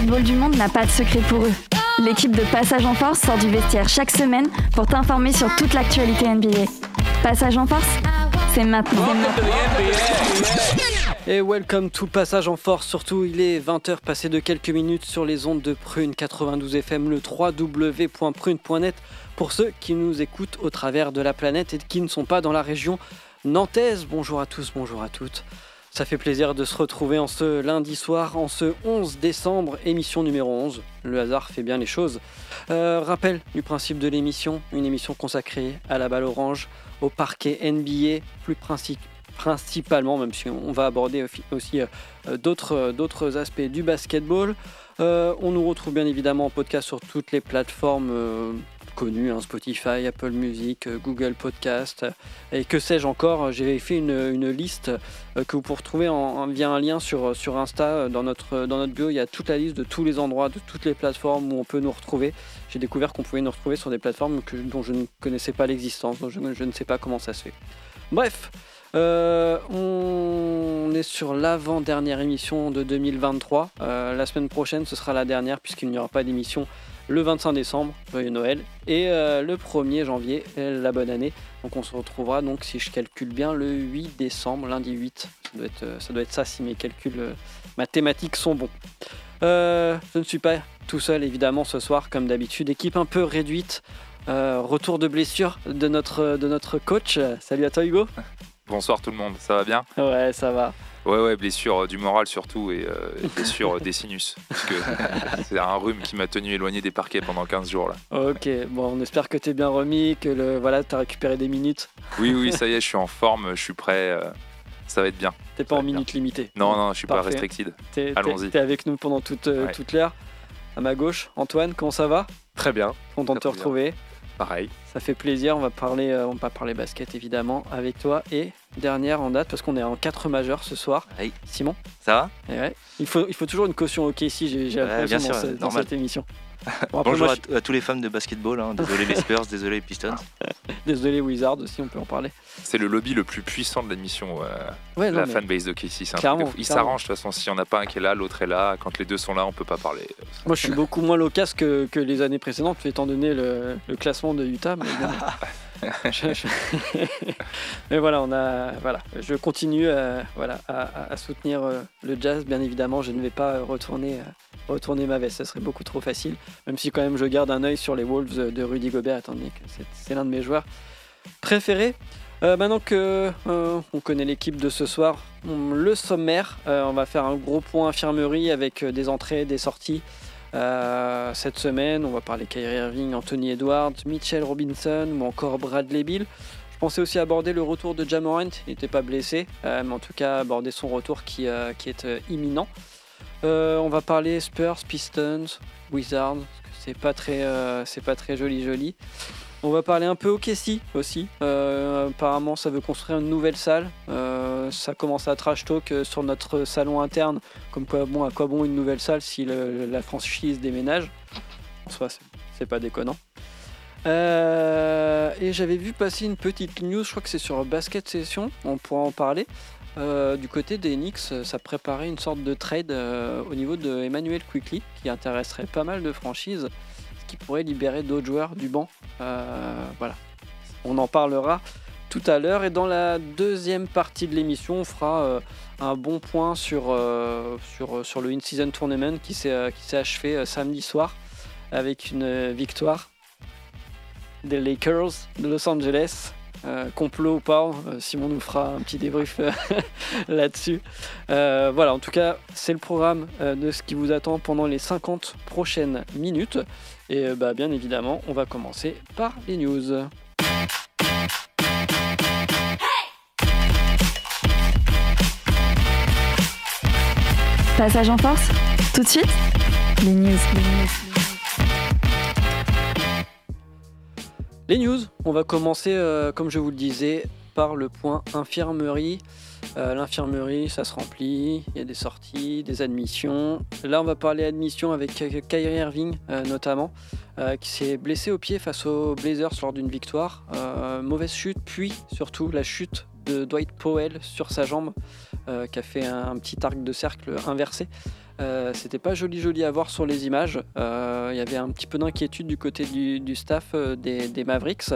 basketball du monde n'a pas de secret pour eux. L'équipe de Passage en Force sort du vestiaire chaque semaine pour t'informer sur toute l'actualité NBA. Passage en Force, c'est maintenant. Et welcome to Passage en Force, surtout il est 20h passé de quelques minutes sur les ondes de Prune 92 FM, le www.prune.net pour ceux qui nous écoutent au travers de la planète et qui ne sont pas dans la région nantaise. Bonjour à tous, bonjour à toutes. Ça fait plaisir de se retrouver en ce lundi soir, en ce 11 décembre, émission numéro 11. Le hasard fait bien les choses. Euh, rappel du principe de l'émission, une émission consacrée à la balle orange, au parquet NBA, plus principalement, même si on va aborder aussi euh, d'autres, d'autres aspects du basketball. Euh, on nous retrouve bien évidemment en podcast sur toutes les plateformes hein, Spotify, Apple Music, euh, Google Podcast euh, et que sais-je encore. J'ai fait une, liste euh, que vous pouvez retrouver via un lien sur, Insta. Dans notre, bio, il y a toute la liste de tous les endroits, de toutes les plateformes où on peut nous retrouver. J'ai découvert qu'on pouvait nous retrouver sur des plateformes dont je ne connaissais pas l'existence, dont je, ne sais pas comment ça se fait. Bref, on est sur l'avant-dernière émission de 2023. la semaine prochaine, ce sera la dernière puisqu'il n'y aura pas d'émission le 25 décembre, joyeux Noël, et euh, le 1er janvier, euh, la bonne année. Donc on se retrouvera, donc si je calcule bien, le 8 décembre, lundi 8. Ça doit être, euh, ça, doit être ça si mes calculs mathématiques sont bons. je ne suis pas tout seul évidemment ce soir, comme d'habitude. Équipe un peu réduite. retour de blessure de notre, de notre coach. Salut à toi Hugo. Bonsoir tout le monde, ça va bien? Ouais, ça va. Ouais, ouais, blessure du moral surtout et euh, blessure des sinus. Parce que c'est un rhume qui m'a tenu éloigné des parquets pendant 15 jours là. Ok, bon, on espère que tu es bien remis, que le, voilà, tu as récupéré des minutes. Oui, oui, ça y est, je suis en forme, je suis prêt. Euh, ça va être bien. T'es pas en minutes limitées Non, non, je suis pas restricted. Allons-y. T'es avec nous pendant toute, euh, toute l'heure. À ma gauche, Antoine, comment ça va? Très bien. Content de te retrouver. Pareil. Ça fait plaisir, on va parler, on va parler basket évidemment avec toi et dernière en date parce qu'on est en 4 majeurs ce soir. Simon Ça va? Il, faut, il faut toujours une caution OK ici, j'ai l'impression dans, cette émission. Bonjour à, tous les fans de basketball, hein. désolé les Spurs, désolé les Pistons. désolé Wizards aussi, on peut en parler. C'est le lobby le plus puissant de l'émission, euh, la fanbase de KC. Il s'arrange de toute façon, si on n'a pas un qui est là, l'autre est là. Quand les deux sont là, on peut pas parler. Moi je suis beaucoup moins loquace que, que les années précédentes, étant donné le, le classement de Utah. Mais Mais voilà, je continue à, voilà, à, soutenir euh, le jazz. Bien évidemment, je ne vais pas retourner, euh, retourner ma veste, ce serait beaucoup trop facile. Même si quand même je garde un œil sur les Wolves de Rudy Gobert, attendez, c'est l'un de mes joueurs préférés. Euh, maintenant que on connaît l'équipe de ce soir, le sommaire, on va faire un gros point infirmerie avec des entrées, des sorties. Euh, cette semaine, on va parler Kyrie Irving, Anthony Edwards, Mitchell Robinson ou encore Bradley Bill. Je pensais aussi aborder le retour de Jamorant, il n'était pas blessé, euh, mais en tout cas aborder son retour qui, euh, qui est imminent. on va parler Spurs, Pistons, Wizards, c'est pas très, c'est pas très joli joli. On va parler un peu au Kessie aussi. Euh, apparemment, ça veut construire une nouvelle salle. Euh, ça commence à trash talk euh, sur notre salon interne. Comme quoi, bon, à quoi bon une nouvelle salle si la franchise déménage? En soi, c'est pas déconnant. et j'avais vu passer une petite news, je crois que c'est sur Basket Session, on pourra en parler. du côté des Knicks, ça préparait une sorte de trade au niveau de Emmanuel Quickly qui intéresserait pas mal de franchises qui pourrait libérer d'autres joueurs du banc. Euh, voilà, on en parlera tout à l'heure. Et dans la deuxième partie de l'émission, on fera euh, un bon point sur, euh, sur, sur le In-Season Tournament qui s'est achevé samedi soir avec une victoire des Lakers de Los Angeles. complot ou pas, Simon nous fera un petit débrief là-dessus. voilà, en tout cas, c'est le programme de ce qui vous attend pendant les 50 prochaines minutes. Et euh, bah, bien évidemment, on va commencer par les news. Passage en force Tout de suite Les news. Les news, on va commencer, euh, comme je vous le disais, par le point infirmerie. Euh, l'infirmerie, ça se remplit, il y a des sorties, des admissions. Là, on va parler admission avec Kyrie Irving euh, notamment, euh, qui s'est blessé au pied face aux Blazers lors d'une victoire. mauvaise chute, puis surtout la chute de Dwight Powell sur sa jambe, qui a fait un, petit arc de cercle inversé. C'était pas joli joli à voir sur les images. Il y avait un petit peu d'inquiétude du côté du, staff des, Mavericks.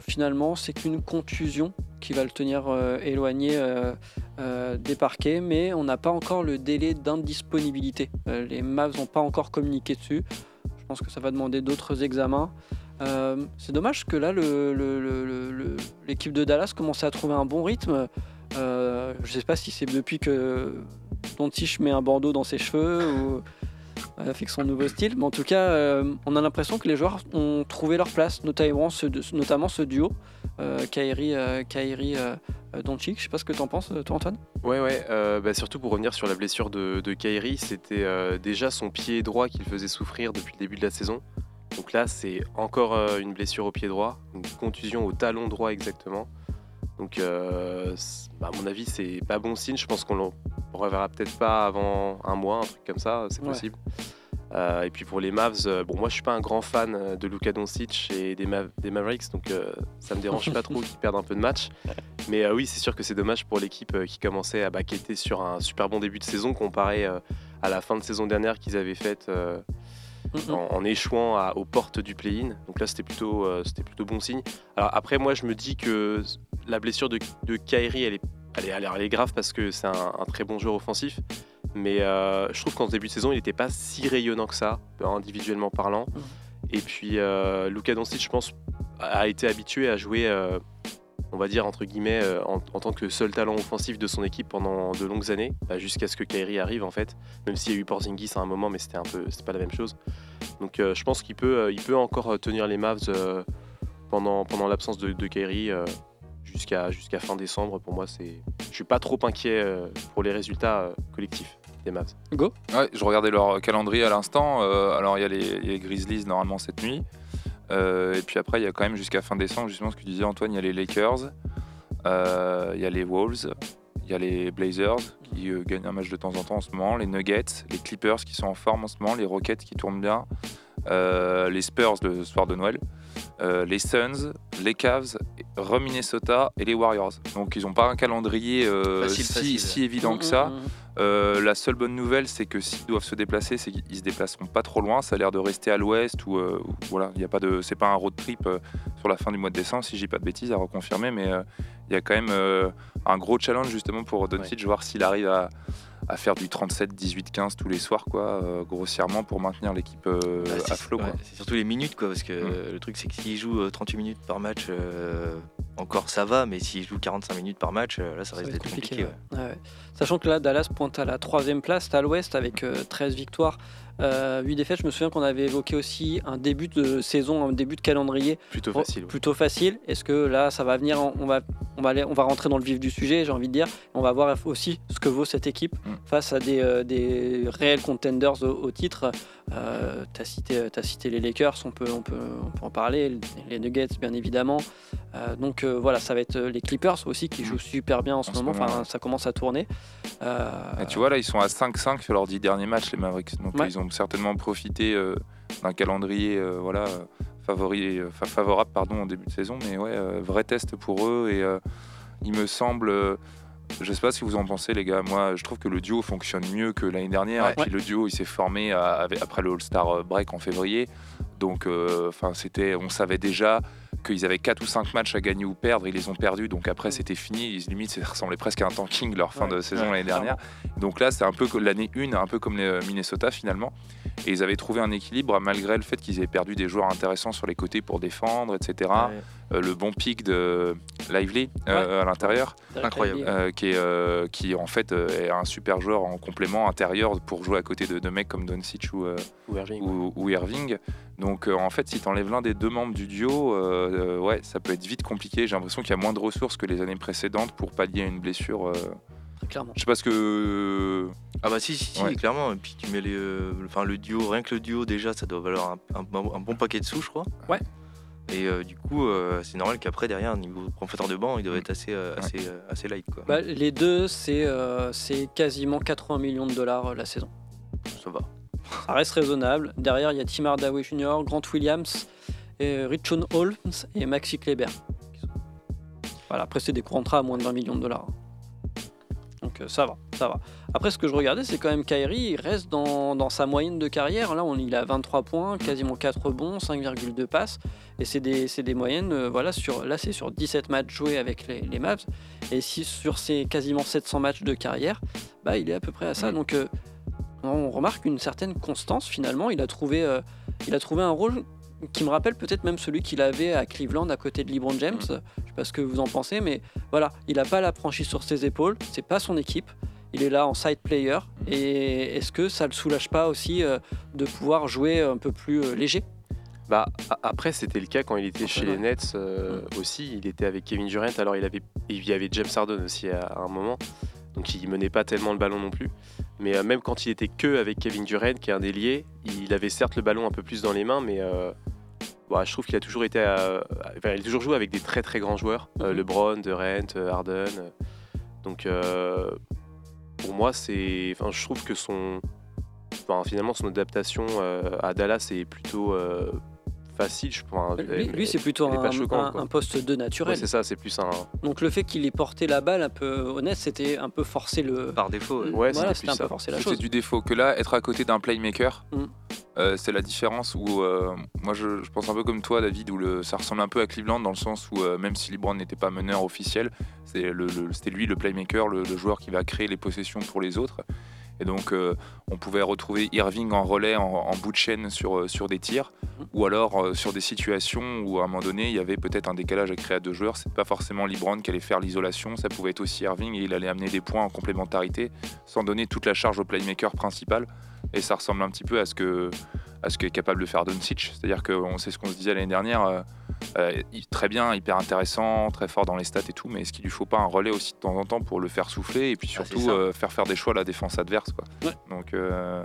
finalement, c'est qu'une contusion qui va le tenir éloigné des parquets, mais on n'a pas encore le délai d'indisponibilité. les Mavs n'ont pas encore communiqué dessus. Je pense que ça va demander d'autres examens. Euh, c'est dommage que là, l'équipe de Dallas commence à trouver un bon rythme. Euh, je sais pas si c'est depuis que Doncic met un bandeau dans ses cheveux ou avec son nouveau style, mais en tout cas, euh, on a l'impression que les joueurs ont trouvé leur place, notamment ce, duo, Kairi, Kairi Doncic. Je sais pas ce que tu en penses, toi, Antoine Ouais, ouais. Bah, surtout pour revenir sur la blessure de, Kairi, c'était déjà son pied droit qu'il faisait souffrir depuis le début de la saison. Donc là, c'est encore euh, une blessure au pied droit, une contusion au talon droit exactement. Donc, euh, bah, à mon avis, c'est pas bon signe. Je pense qu'on le reverra peut-être pas avant un mois, un truc comme ça, c'est possible. Euh, et puis pour les Mavs, bon, moi je suis pas un grand fan de Luka Doncic et des, des Mavericks, donc ça me dérange pas trop qu'ils perdent un peu de match. Mais oui, c'est sûr que c'est dommage pour l'équipe qui commençait à était sur un super bon début de saison comparé à la fin de saison dernière qu'ils avaient faite en, échouant aux portes du play-in. Donc là, c'était plutôt, euh, c'était plutôt bon signe. Alors après, moi, je me dis que la blessure de, de Kairi, elle est, elle, est, elle est grave parce que c'est un, très bon joueur offensif. Mais euh, je trouve qu'en début de saison, il n'était pas si rayonnant que ça, individuellement parlant. Et puis, euh, Luka Doncic, je pense, a été habitué à jouer on va dire entre guillemets, euh, en, tant que seul talent offensif de son équipe pendant de longues années, bah, jusqu'à ce que Kyrie arrive en fait. Même s'il y a eu Porzingis à un moment, mais c'était un peu, pas la même chose. Donc euh, je pense qu'il peut, euh, il peut encore tenir les Mavs pendant, pendant l'absence de, de Kyrie jusqu'à jusqu'à fin décembre. Pour moi, c'est, je suis pas trop inquiet pour les résultats collectifs. Des Mavs. Go ouais, Je regardais leur calendrier à l'instant. alors il y a les, les Grizzlies normalement cette nuit. Euh, et puis après, il y a quand même jusqu'à fin décembre, justement ce que disait Antoine, il y a les Lakers, euh, il y a les Wolves, il y a les Blazers qui euh, gagnent un match de temps en temps en ce moment, les Nuggets, les Clippers qui sont en forme en ce moment, les Rockets qui tournent bien, les Spurs le soir de Noël. les Suns, les Cavs, re-Minnesota et les Warriors. Donc ils n'ont pas un calendrier si, évident que ça. Mm, mm, mm. Euh, la seule bonne nouvelle, c'est que s'ils doivent se déplacer, c'est qu'ils se déplaceront pas trop loin. Ça a l'air de rester à l'ouest ou euh, voilà, il y a pas de, c'est pas un road trip euh, sur la fin du mois de décembre, si j'ai pas de bêtises à reconfirmer, mais il y a quand même un gros challenge justement pour Doncic, ouais. voir s'il arrive à, faire du 37, 18, 15 tous les soirs, quoi, grossièrement pour maintenir l'équipe bah, à flot. c'est surtout les minutes, quoi, parce que mm. le truc c'est que s'il joue 38 minutes par match encore ça va, mais s'il joue 45 minutes par match, euh, là ça, risque d'être compliqué. Sachant que là, Dallas pointe à la troisième place, à l'ouest avec 13 euh, victoires, euh, 8 défaites. Je me souviens qu'on avait évoqué aussi un début de saison, un début de calendrier plutôt facile. Plutôt facile. Est-ce que là, ça va venir On va, on va, aller, on va rentrer dans le vif du sujet, j'ai envie de dire. On va voir aussi ce que vaut cette équipe mm. face à des, euh, des réels contenders au, titre. Euh, tu as, cité, as cité les Lakers, on peut, on peut, on peut en parler. Les Nuggets, bien évidemment. Euh, donc voilà, ça va être les Clippers aussi qui mm. jouent super bien en ce moment. enfin, ça commence à tourner. Et tu vois, là, ils sont à 5-5 sur leurs 10 derniers matchs, les Mavericks. Donc ils ont certainement profité euh, d'un calendrier euh, voilà, favori, favorable pardon, en début de saison. Mais ouais, euh, vrai test pour eux. Et il me semble. Je sais pas ce que vous en pensez, les gars. Moi, je trouve que le duo fonctionne mieux que l'année dernière. et puis le duo, il s'est formé après le All-Star Break en février. Donc, enfin, c'était, on savait déjà qu'ils avaient 4 ou 5 matchs à gagner ou perdre, ils les ont perdus, donc après c'était fini, limite ça ressemblait presque à un tanking leur fin de saison l'année dernière. Donc là c'est un peu l'année 1, un peu comme les euh, Minnesota finalement, et ils avaient trouvé un équilibre malgré le fait qu'ils avaient perdu des joueurs intéressants sur les côtés pour défendre, etc. le bon pic de Lively euh, à l'intérieur, incroyable, qui, est, qui en fait est un super joueur en complément intérieur pour jouer à côté de, de mecs comme Doncic ou, ou Irving. Donc en fait si tu enlèves l'un des deux membres du duo, euh, ouais, ça peut être vite compliqué. J'ai l'impression qu'il y a moins de ressources que les années précédentes pour pallier à une blessure. Euh. Clairement. Je sais pas ce que. Ah bah si, si, clairement. Et puis tu mets les, euh, enfin le duo, rien que le duo déjà, ça doit valoir un, bon paquet de sous, je crois. Ouais. Et du coup, c'est normal qu'après, derrière, niveau professeur de banc, il doit être assez, assez, assez light. Quoi. Bah, les deux, c'est c'est quasiment 80 millions de dollars la saison. Ça va. Ça reste raisonnable. Derrière, il y a Tim Hardaway Jr., Grant Williams, et Richon Holmes et Maxi Kleber. Voilà, après, c'est des contrats à moins de 20 millions de dollars. Donc euh, ça va, ça va. Après, ce que je regardais, c'est quand même Kyrie, il reste dans, dans sa moyenne de carrière. Là, on, il a 23 points, quasiment 4 bons, 5,2 passes. Et c'est des, c'est des moyennes, euh, voilà, sur, là, c'est sur 17 matchs joués avec les, les Mavs. Et si sur ses quasiment 700 matchs de carrière, bah, il est à peu près à ça. Mm. Donc, euh, on remarque une certaine constance finalement. Il a trouvé, euh, il a trouvé un rôle qui me rappelle peut-être même celui qu'il avait à Cleveland à côté de LeBron James. Mm. Je sais pas ce que vous en pensez, mais voilà, il n'a pas la franchise sur ses épaules. C'est pas son équipe. Il est là en side player. Mm. Et est-ce que ça le soulage pas aussi euh, de pouvoir jouer un peu plus euh, léger? Bah, après, c'était le cas quand il était chez les Nets euh, aussi. Il était avec Kevin Durant. Alors, il avait, il y avait James Harden aussi à, à un moment. Donc, il menait pas tellement le ballon non plus. Mais euh, même quand il était que avec Kevin Durant, qui est un ailier, il avait certes le ballon un peu plus dans les mains, mais euh, bah, je trouve qu'il a toujours été, à- enfin, il a toujours joué avec des très très grands joueurs, euh, Mhm. LeBron, Durant, euh, Harden. euh. Donc, euh, pour moi, c'est, enfin, je trouve que son, enfin, finalement, son adaptation euh, à Dallas est plutôt euh, facile. Je pense. Lui, lui, c'est plutôt un, poste de Ouais, naturel. c'est ça, c'est plus un. Donc le fait qu'il ait porté la balle un peu honnête, c'était un peu forcer le. Par défaut. ouais. Voilà, c'était peu la C'était du défaut. Que là, être à côté d'un playmaker, Mm. euh, c'est la différence où, euh, moi je, je pense un peu comme toi, David, où le, ça ressemble un peu à Cleveland dans le sens où, euh, même si LeBron n'était pas meneur officiel, c'est le, le- c'était lui le playmaker, le, le joueur qui va créer les possessions pour les autres. Et donc, euh, on pouvait retrouver Irving en relais, en, bout de chaîne sur, euh, sur des tirs, ou alors euh, sur des situations où, à un moment donné, il y avait peut-être un décalage à créer à deux joueurs. C'est pas forcément LeBron qui allait faire l'isolation, ça pouvait être aussi Irving et il allait amener des points en complémentarité sans donner toute la charge au playmaker principal. Et ça ressemble un petit peu à ce que qu'est capable de faire Doncic. C'est-à-dire que on sait ce qu'on se disait l'année dernière. Euh, très bien, hyper intéressant, très fort dans les stats et tout, mais est-ce qu'il lui faut pas un relais aussi de temps en temps pour le faire souffler et puis Ah, surtout euh, faire faire des choix à la défense adverse quoi. Ouais. Donc euh,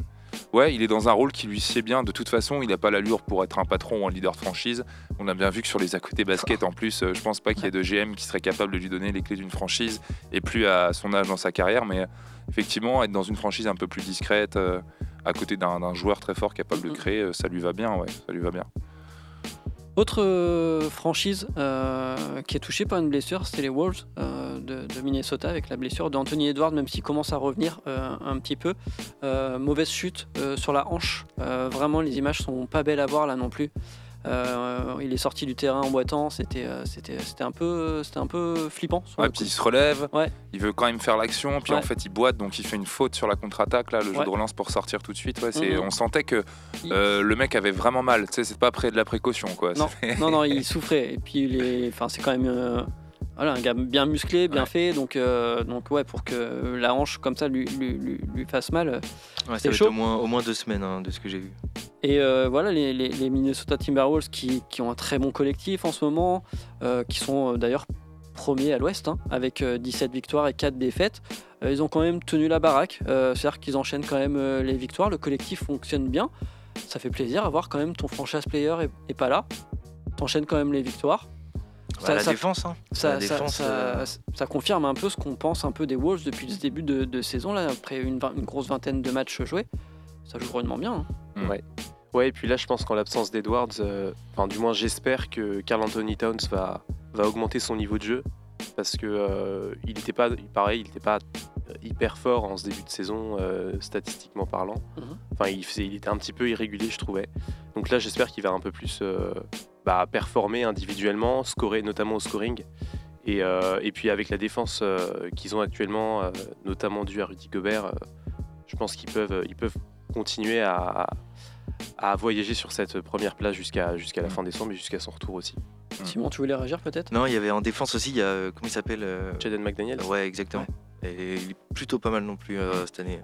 ouais, il est dans un rôle qui lui sied bien. De toute façon, il n'a pas l'allure pour être un patron ou un leader de franchise. On a bien vu que sur les à côté basket, en plus, je pense pas qu'il y ait de GM qui serait capable de lui donner les clés d'une franchise et plus à son âge dans sa carrière, mais effectivement, être dans une franchise un peu plus discrète, à côté d'un joueur très fort capable de créer, ça lui va bien, ouais, ça lui va bien. Autre euh, franchise euh, qui est touchée par une blessure, c'est les Wolves euh, de, Minnesota avec la blessure d'Anthony Edwards, même s'il commence à revenir un petit peu. Mauvaise chute sur la hanche. Vraiment, les images sont pas belles à voir là non plus. Euh, il est sorti du terrain en boitant. C'était, euh, c'était, c'était un peu, c'était un peu flippant. sur Ouais, le puis il se relève, Ouais. il veut quand même faire l'action, puis Ouais. en fait il boite, donc il fait une faute sur la contre-attaque, là, le jeu de relance pour sortir tout de suite. C'est, Mhm. On sentait que Il- euh, le mec avait vraiment mal, tu sais, c'est pas près de la précaution, quoi. Non, non, non, il souffrait. Et puis, enfin, c'est quand même voilà, un gars bien musclé, bien Ouais. fait. Donc, euh, donc, ouais, pour que la hanche comme ça lui, lui, lui- lui fasse mal. Ouais, C'est ça va être chaud. au moins, au moins deux semaines hein, de ce que j'ai vu. Et euh, voilà, les, les- les Minnesota Timberwolves qui, qui ont un très bon collectif en ce moment, euh, qui sont euh, d'ailleurs premiers à l'ouest, hein, avec euh, 17 victoires et 4 défaites. Euh, ils ont quand même tenu la baraque, euh, c'est-à-dire qu'ils enchaînent quand même euh, les victoires. Le collectif fonctionne bien. Ça fait plaisir à voir quand même ton franchise player est, est pas là. T'enchaînes quand même les victoires. Bah, Ça- la ça- défense, hein. Ça, La ça- défense, ça- euh, ça confirme un peu ce qu'on pense un peu des Wolves depuis le début de, de saison, là, après une, grosse vingtaine de matchs joués. Ça joue vraiment bien. hein. Ouais, et puis là, je pense qu'en l'absence d'Edwards, euh, enfin, du moins, j'espère que Carl Anthony Towns va, va augmenter son niveau de jeu. Parce que euh, il était pas, pareil, il n'était pas hyper fort en ce début de saison, euh, statistiquement parlant. Mhm. Enfin, il, faisait- il était un petit peu irrégulier, je trouvais. Donc là, j'espère qu'il va un peu plus euh, bah, performer individuellement, scorer, notamment au scoring. Et, euh, et puis avec la défense euh, qu'ils ont actuellement, euh, notamment due à Rudy Gobert, euh, je pense qu'ils peuvent, ils peuvent continuer à, à voyager sur cette première place jusqu'à jusqu'à la Mm. fin décembre et jusqu'à son retour aussi. Simon, tu voulais réagir peut-être? Non, il y avait en défense aussi, il y a. Comment il s'appelle Jaden McDaniel, Ouais, exactement. Et il est plutôt pas mal non plus euh, cette année.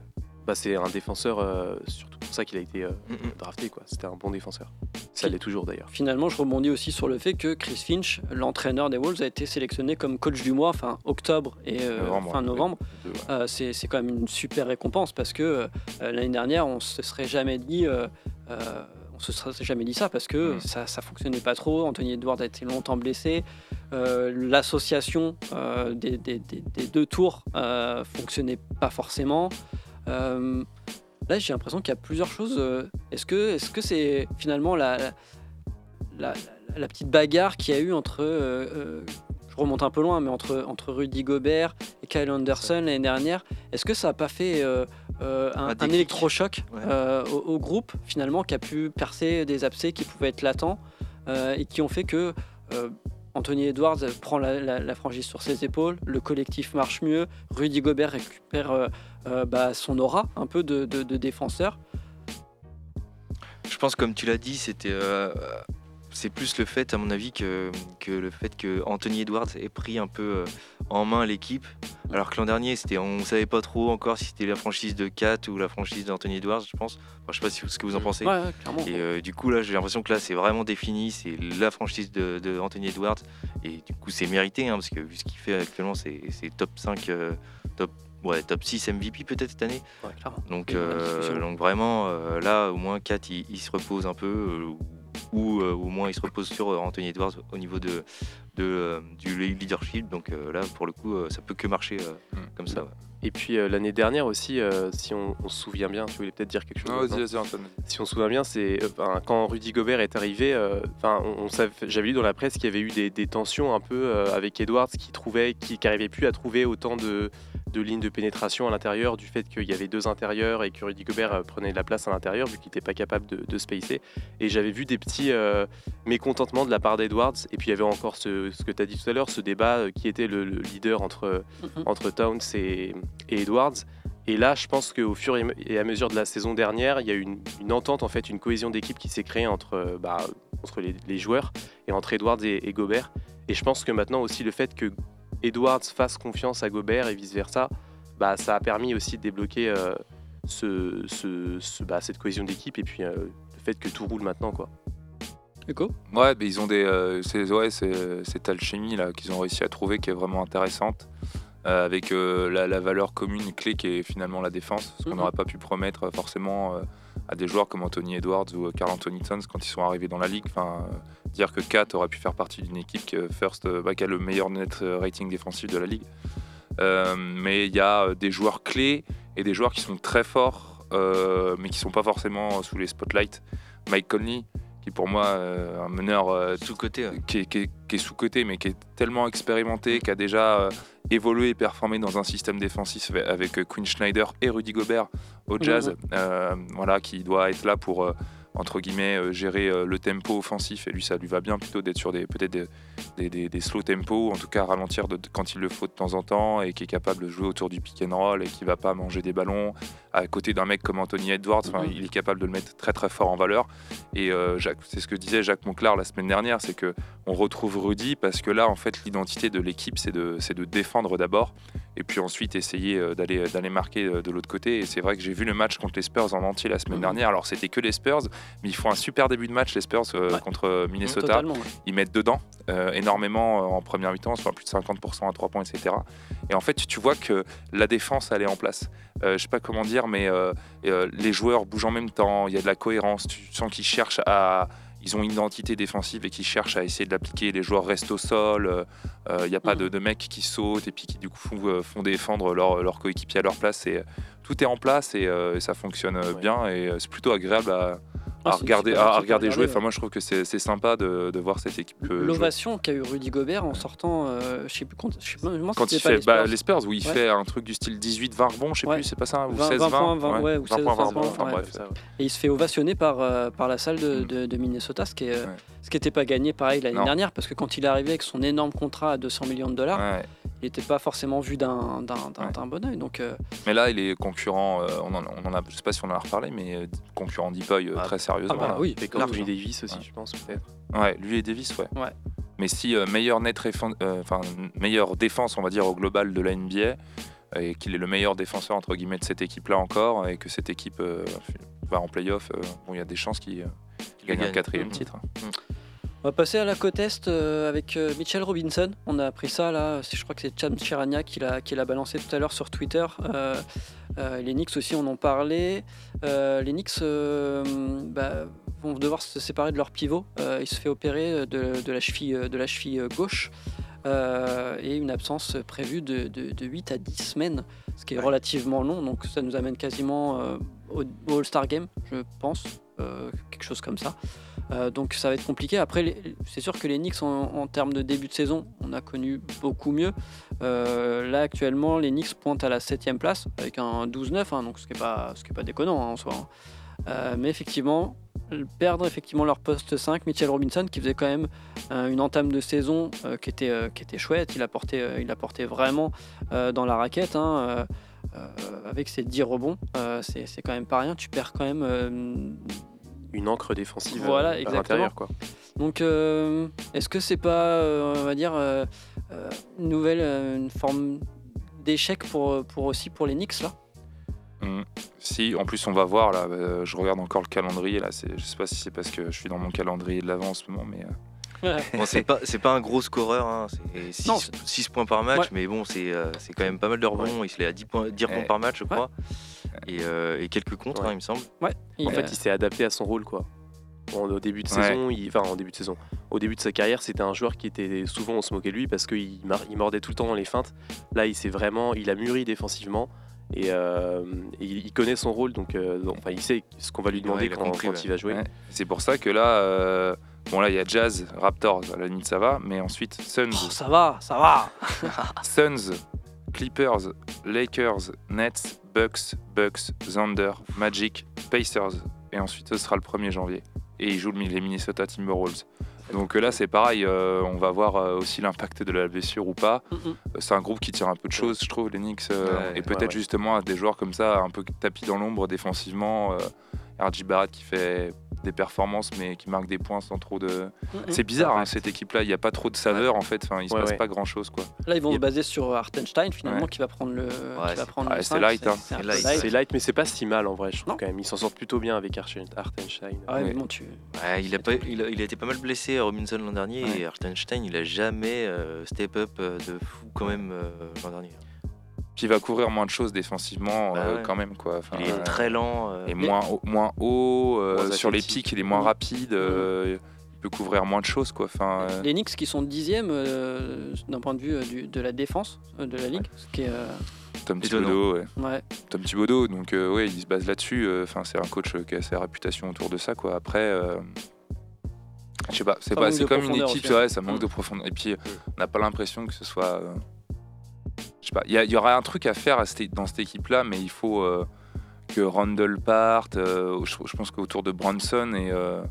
Bah, c'est un défenseur, euh, surtout pour ça qu'il a été euh, Mm, mm. drafté. quoi. C'était un bon défenseur. Ça l'est toujours d'ailleurs. Finalement, je rebondis aussi sur le fait que Chris Finch, l'entraîneur des Wolves, a été sélectionné comme coach du mois fin octobre et euh, Novembre, fin novembre. Ouais. Euh, c'est c'est quand même une super récompense parce que euh, l'année dernière, on se serait jamais dit. on se serait jamais dit ça parce que Mm. ça, ça fonctionnait pas trop. Anthony Edwards a été longtemps blessé. L'association des, des- des- des deux tours euh, fonctionnait pas forcément. Euh, là, j'ai l'impression qu'il y a plusieurs choses. euh, Est-ce que c'est finalement la, la, la- la petite bagarre qu'il y a eu entre. euh, je remonte un peu loin, mais entre, entre Rudy Gobert et Kyle Anderson l'année dernière, est-ce que ça n'a pas fait euh, euh, un, électrochoc Ouais. euh, au, au groupe, finalement, qui a pu percer des abcès qui pouvaient être latents et qui ont fait que Anthony Edwards prend la, la- la franchise sur ses épaules, le collectif marche mieux, Rudy Gobert récupère euh, bah, son aura un peu de, de- de défenseur. Je pense, comme tu l'as dit, c'était. euh, c'est plus le fait, à mon avis, que, que le fait que Anthony Edwards ait pris un peu euh, en main l'équipe. Alors que l'an dernier, c'était, on ne savait pas trop encore si c'était la franchise de Kat ou la franchise d'Anthony Edwards, je pense. Enfin, je sais pas si, ce que vous en pensez. Ouais, ouais, clairement. Et euh, du coup, là, j'ai l'impression que là, c'est vraiment défini. C'est la franchise de, de Anthony Edwards. Et du coup, c'est mérité, hein, parce que vu ce qu'il fait actuellement, c'est, c'est top 5, euh, top, ouais, top 6 MVP peut-être cette année. Ouais, clairement. Donc, euh, donc vraiment, euh, là, au moins, Kat, il, il se repose un peu, euh, ou euh, au moins, il se repose sur Anthony Edwards au niveau de, de, euh, du leadership. Donc euh, là, pour le coup, euh, ça peut que marcher euh, Mm. comme ça. ouais. Et puis euh, l'année dernière aussi, euh, si on, on se souvient bien, tu voulais peut-être dire quelque chose. Non, maintenant vas-y, vas-y, Antoine. si on se souvient bien, c'est euh, quand Rudy Gobert est arrivé. euh, Enfin, on, j'avais lu dans la presse qu'il y avait eu des, des tensions un peu euh, avec Edwards qui trouvait, qui, qui arrivait plus à trouver autant de, de lignes de pénétration à l'intérieur du fait qu'il y avait deux intérieurs et que Rudy Gobert euh, prenait de la place à l'intérieur vu qu'il n'était pas capable de, de spacer. Et j'avais vu des petits euh, mécontentements de la part d'Edwards. Et puis il y avait encore ce, ce que tu as dit tout à l'heure, ce débat euh, qui était le, le leader entre Mhm. entre Towns et, et Edwards. Et là, je pense qu'au fur et à mesure de la saison dernière, il y a eu une, une entente, en fait, une cohésion d'équipe qui s'est créée entre, euh, bah, entre les, les joueurs et entre Edwards et, et Gobert. Et je pense que maintenant aussi le fait que Edwards fasse confiance à Gobert et vice versa, bah, ça a permis aussi de débloquer euh, ce, ce- ce- bah, cette cohésion d'équipe et puis euh, le fait que tout roule maintenant, quoi. Ouais, mais ils ont des, euh, c'est ouais, c'est cette alchimie là qu'ils ont réussi à trouver qui est vraiment intéressante, euh, avec euh, la, la valeur commune clé qui est finalement la défense, ce qu'on Mhm. n'aurait pas pu promettre euh, forcément à des joueurs comme Anthony Edwards ou Carl Anthony Towns quand ils sont arrivés dans la ligue. Enfin, dire que Kat aurait pu faire partie d'une équipe qui, first, bah, qui a le meilleur net rating défensif de la ligue. Mais il y a des joueurs clés et des joueurs qui sont très forts, mais qui sont pas forcément sous les spotlights. Mike Conley, qui pour moi euh, un meneur euh, ouais. qui est, qui est- qui est sous-côté, mais qui est tellement expérimenté, qui a déjà euh, évolué et performé dans un système défensif avec- avec Quinn Schneider et Rudy Gobert au Jazz, voilà, qui doit être là pour, entre guillemets, gérer le tempo offensif. Et lui, ça lui va bien plutôt d'être sur des peut-être des, des, des- des slow tempo, en tout cas ralentir de- quand il le faut de temps en temps, et qui est capable de jouer autour du pick and roll et qui va pas manger des ballons à côté d'un mec comme Anthony Edwards. Mhm. Il est capable de le mettre très très fort en valeur. Et euh, c'est ce que disait Jacques Monclar la semaine dernière, c'est que on retrouve Rudy parce que là, en fait, l'identité de l'équipe, c'est de, de défendre d'abord et puis ensuite essayer euh, d'aller, d'aller marquer euh, de l'autre côté. Et c'est vrai que j'ai vu le match contre les Spurs en entier la semaine Mhm. dernière. Alors, c'était que les Spurs, mais ils font un super début de match, les Spurs, euh, Ouais. contre euh, Minnesota. Ouais. Ils mettent dedans euh, énormément euh, en première mi-temps, soit plus de 50% à 3 points, etc. Et en fait, tu vois que la défense, elle est en place. Euh, je sais pas comment dire, mais euh, euh, les joueurs bougent en même temps, il y a de la cohérence, tu sens qu'ils cherchent à... Ils ont une identité défensive et qu'ils cherchent à essayer de l'appliquer. Les joueurs restent au sol. Euh, euh, Il n'y a pas de, de mecs qui sautent et puis qui du coup font, euh, font défendre leur, leur coéquipier à leur place. Et, euh, tout est en place et, euh, et ça fonctionne Ouais. bien. Et c'est plutôt agréable à, Ah, à regarder, à, regarder jouer. Enfin, moi, je trouve que c'est sympa de, de voir cette équipe. euh. L'ovation qu'a eu Rudy Gobert en sortant, euh, je sais plus, quand- je sais pas, je Quand il pas fait bah, Spurs. les Spurs, où il Ouais. fait un truc du style 18-20 rebonds, je sais plus, c'est pas ça, ou 20, 16-20 points, 20, ouais, ou 20 16, points, 20 20 rebonds, points, enfin ouais. bref. C'est ça, ouais. Et il se fait ovationner par, euh, par la salle de, Mm. de- de Minnesota, ce qui n'était pas gagné pareil l'année dernière, parce que quand il est arrivé avec son énorme contrat à 200 millions de dollars, Ouais. il n'était pas forcément vu d'un Ouais. bon oeil. Donc, euh, Mais là, il est concurrent, euh, on, en, on en a, je sais pas si on en a reparlé, mais euh, concurrent d'Ipoy euh, Ah, très sérieusement. ah bah là. oui, Et comme large. Anthony Davis aussi, Ouais. je pense, peut-être. Ouais, lui et Davis, ouais. Ouais. Mais si euh, net euh, enfin meilleure défense, on va dire au global de la NBA, et qu'il est le meilleur défenseur entre guillemets de cette équipe-là encore, et que cette équipe euh, va en playoff, euh, bon, il y a des chances qu'il qu'il gagne un gagne. quatrième Mhm. titre. On va passer à la côte Est euh, avec euh, Mitchell Robinson. On a appris ça là, je crois que c'est Cham Chirania qui l'a balancé tout à l'heure sur Twitter. Euh, euh, les Knicks aussi en ont parlé. Euh, les Knicks bah, vont devoir se séparer de leur pivot. Il se fait opérer de, de la cheville, de la cheville gauche. Et une absence prévue de, de- de 8 à 10 semaines, ce qui est relativement long, donc ça nous amène quasiment au, au All-Star Game, je pense, quelque chose comme ça. Euh, donc ça va être compliqué. Après, c'est sûr que les Knicks, en, termes de début de saison, on a connu beaucoup mieux. Euh, là, actuellement, les Knicks pointent à la 7 place avec un 12-9, hein, donc ce qui n'est pas, pas déconnant hein, en soi. hein. Euh, mais effectivement, perdre effectivement leur poste 5, Mitchell Robinson, qui faisait quand même une entame de saison qui, était, qui était chouette. Il apportait, il vraiment dans la raquette. avec ses 10 rebonds, c'est quand même pas rien. Tu perds quand même Une encre défensive Voilà, euh, à l'intérieur. quoi. Donc, euh, est-ce que c'est pas, euh, on va dire, une nouvelle, euh, une forme d'échec pour, pour aussi pour les Knicks là? Mm. Si, en plus on va voir là, euh, je regarde encore le calendrier là, c'est- je sais pas si c'est parce que je suis dans mon calendrier de l'avant en ce moment, mais euh, Bon, c'est pas, c'est pas un gros scoreur, hein, c'est Non, 6 points par match, Ouais. mais bon, c'est euh, c'est quand même pas mal de rebonds. Il se l'est à 10 points, 10 rebonds Ouais. par match, je crois. Et, euh, et quelques contre, Ouais. hein, il me semble. Il, En euh, fait, il s'est adapté à son rôle, quoi. Bon, au début de Ouais. saison, il... enfin en début de saison, au début de sa carrière, c'était un joueur qui était souvent on se moquait de lui parce qu'il mar- il mordait tout le temps dans les feintes. Là, il s'est vraiment, il a mûri défensivement et, euh, et il il connaît son rôle, donc, euh, enfin, il sait ce qu'on va lui Ouais, demander il quand, compris, quand ouais. il va jouer. Ouais. c'est pour ça que là, euh, bon là il y a Jazz, Raptors, à la limite ça va, mais ensuite Suns, oh, ça va, ça va. Suns, Clippers, Lakers, Nets, Bucks, Bucks, Thunder, Magic, Pacers, et ensuite ce sera le 1er janvier. Et ils jouent le- les Minnesota Timberwolves. Donc euh, là c'est pareil, euh, on va voir euh, aussi l'impact de la blessure ou pas. Mm, C'est un groupe qui tire un peu de choses, je trouve, les Knicks. euh, Ouais, et peut-être ouais, ouais. justement des joueurs comme ça, un peu tapis dans l'ombre défensivement. euh, RJ Barrett qui fait des performances mais qui marque des points sans trop de. Mm. C'est bizarre hein, cette équipe-là, il n'y a pas trop de saveur en fait, enfin, il se Ouais, passe ouais. pas grand-chose quoi. Là, ils vont se a- baser sur Hartenstein finalement, Ouais. qui va prendre le. qui va c'est- cinq, light, hein. c'est light. light. C'est light, mais c'est pas si mal en vrai, je trouve Non. quand même. Il s'en sort plutôt bien avec Hartenstein. Ah mais bon, tu. Ouais, il, a pas, il, a, il a été pas mal blessé, Robinson, l'an dernier. Ouais. Et Hartenstein, il a jamais euh, step up euh, de fou quand même euh, l'an dernier. Puis il va couvrir moins de choses défensivement Bah euh, ouais. quand même quoi. Enfin, Il est euh, très lent. euh, et moins haut, moins haut euh, Moins sur les pics, il est moins Mhm. rapide. euh, il peut couvrir moins de choses quoi. Enfin, euh, Les Knicks qui sont dixièmes euh, d'un point de vue euh, du- de la défense euh, de la ligue, ce qui est. euh, Tom. Thibodeau, ouais. ouais. Tom Thibodeau, donc euh, ouais, il se base là-dessus. euh, Enfin, c'est un coach qui a sa réputation autour de ça, quoi. Après, euh, je sais pas, c'est pas, c'est comme une équipe, aussi, ouais, ça manque Mm. de profondeur. Et puis, on n'a pas l'impression que ce soit, euh, je sais pas, il y, aura un truc à faire à cette- dans cette équipe-là, mais il faut euh, que Randall parte. euh, je, je pense qu'autour de Bronson et euh,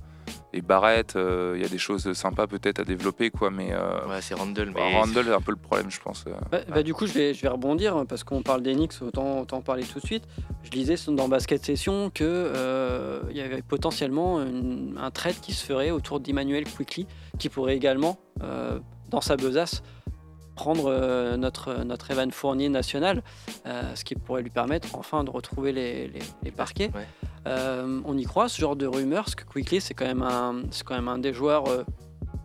et Barrett, euh, il y a des choses sympas peut-être à développer, quoi. Mais euh, Ouais, c'est Randall. bah, Mais Randall est un peu le problème, je pense. Bah, bah, du coup, je vais, je vais rebondir hein, parce qu'on parle des Knicks, autant, autant en parler tout de suite. Je lisais dans Basket Session que euh, il y avait potentiellement une- un trade qui se ferait autour d'Emmanuel Quickly, qui pourrait également, euh, dans sa besace, prendre euh, notre, notre Evan Fournier national, euh, ce qui pourrait lui permettre enfin de retrouver les, les- les parquets. Ouais. Euh, on y croit, ce genre de rumeurs, parce que Quickly, c'est quand, même un- c'est quand même un des joueurs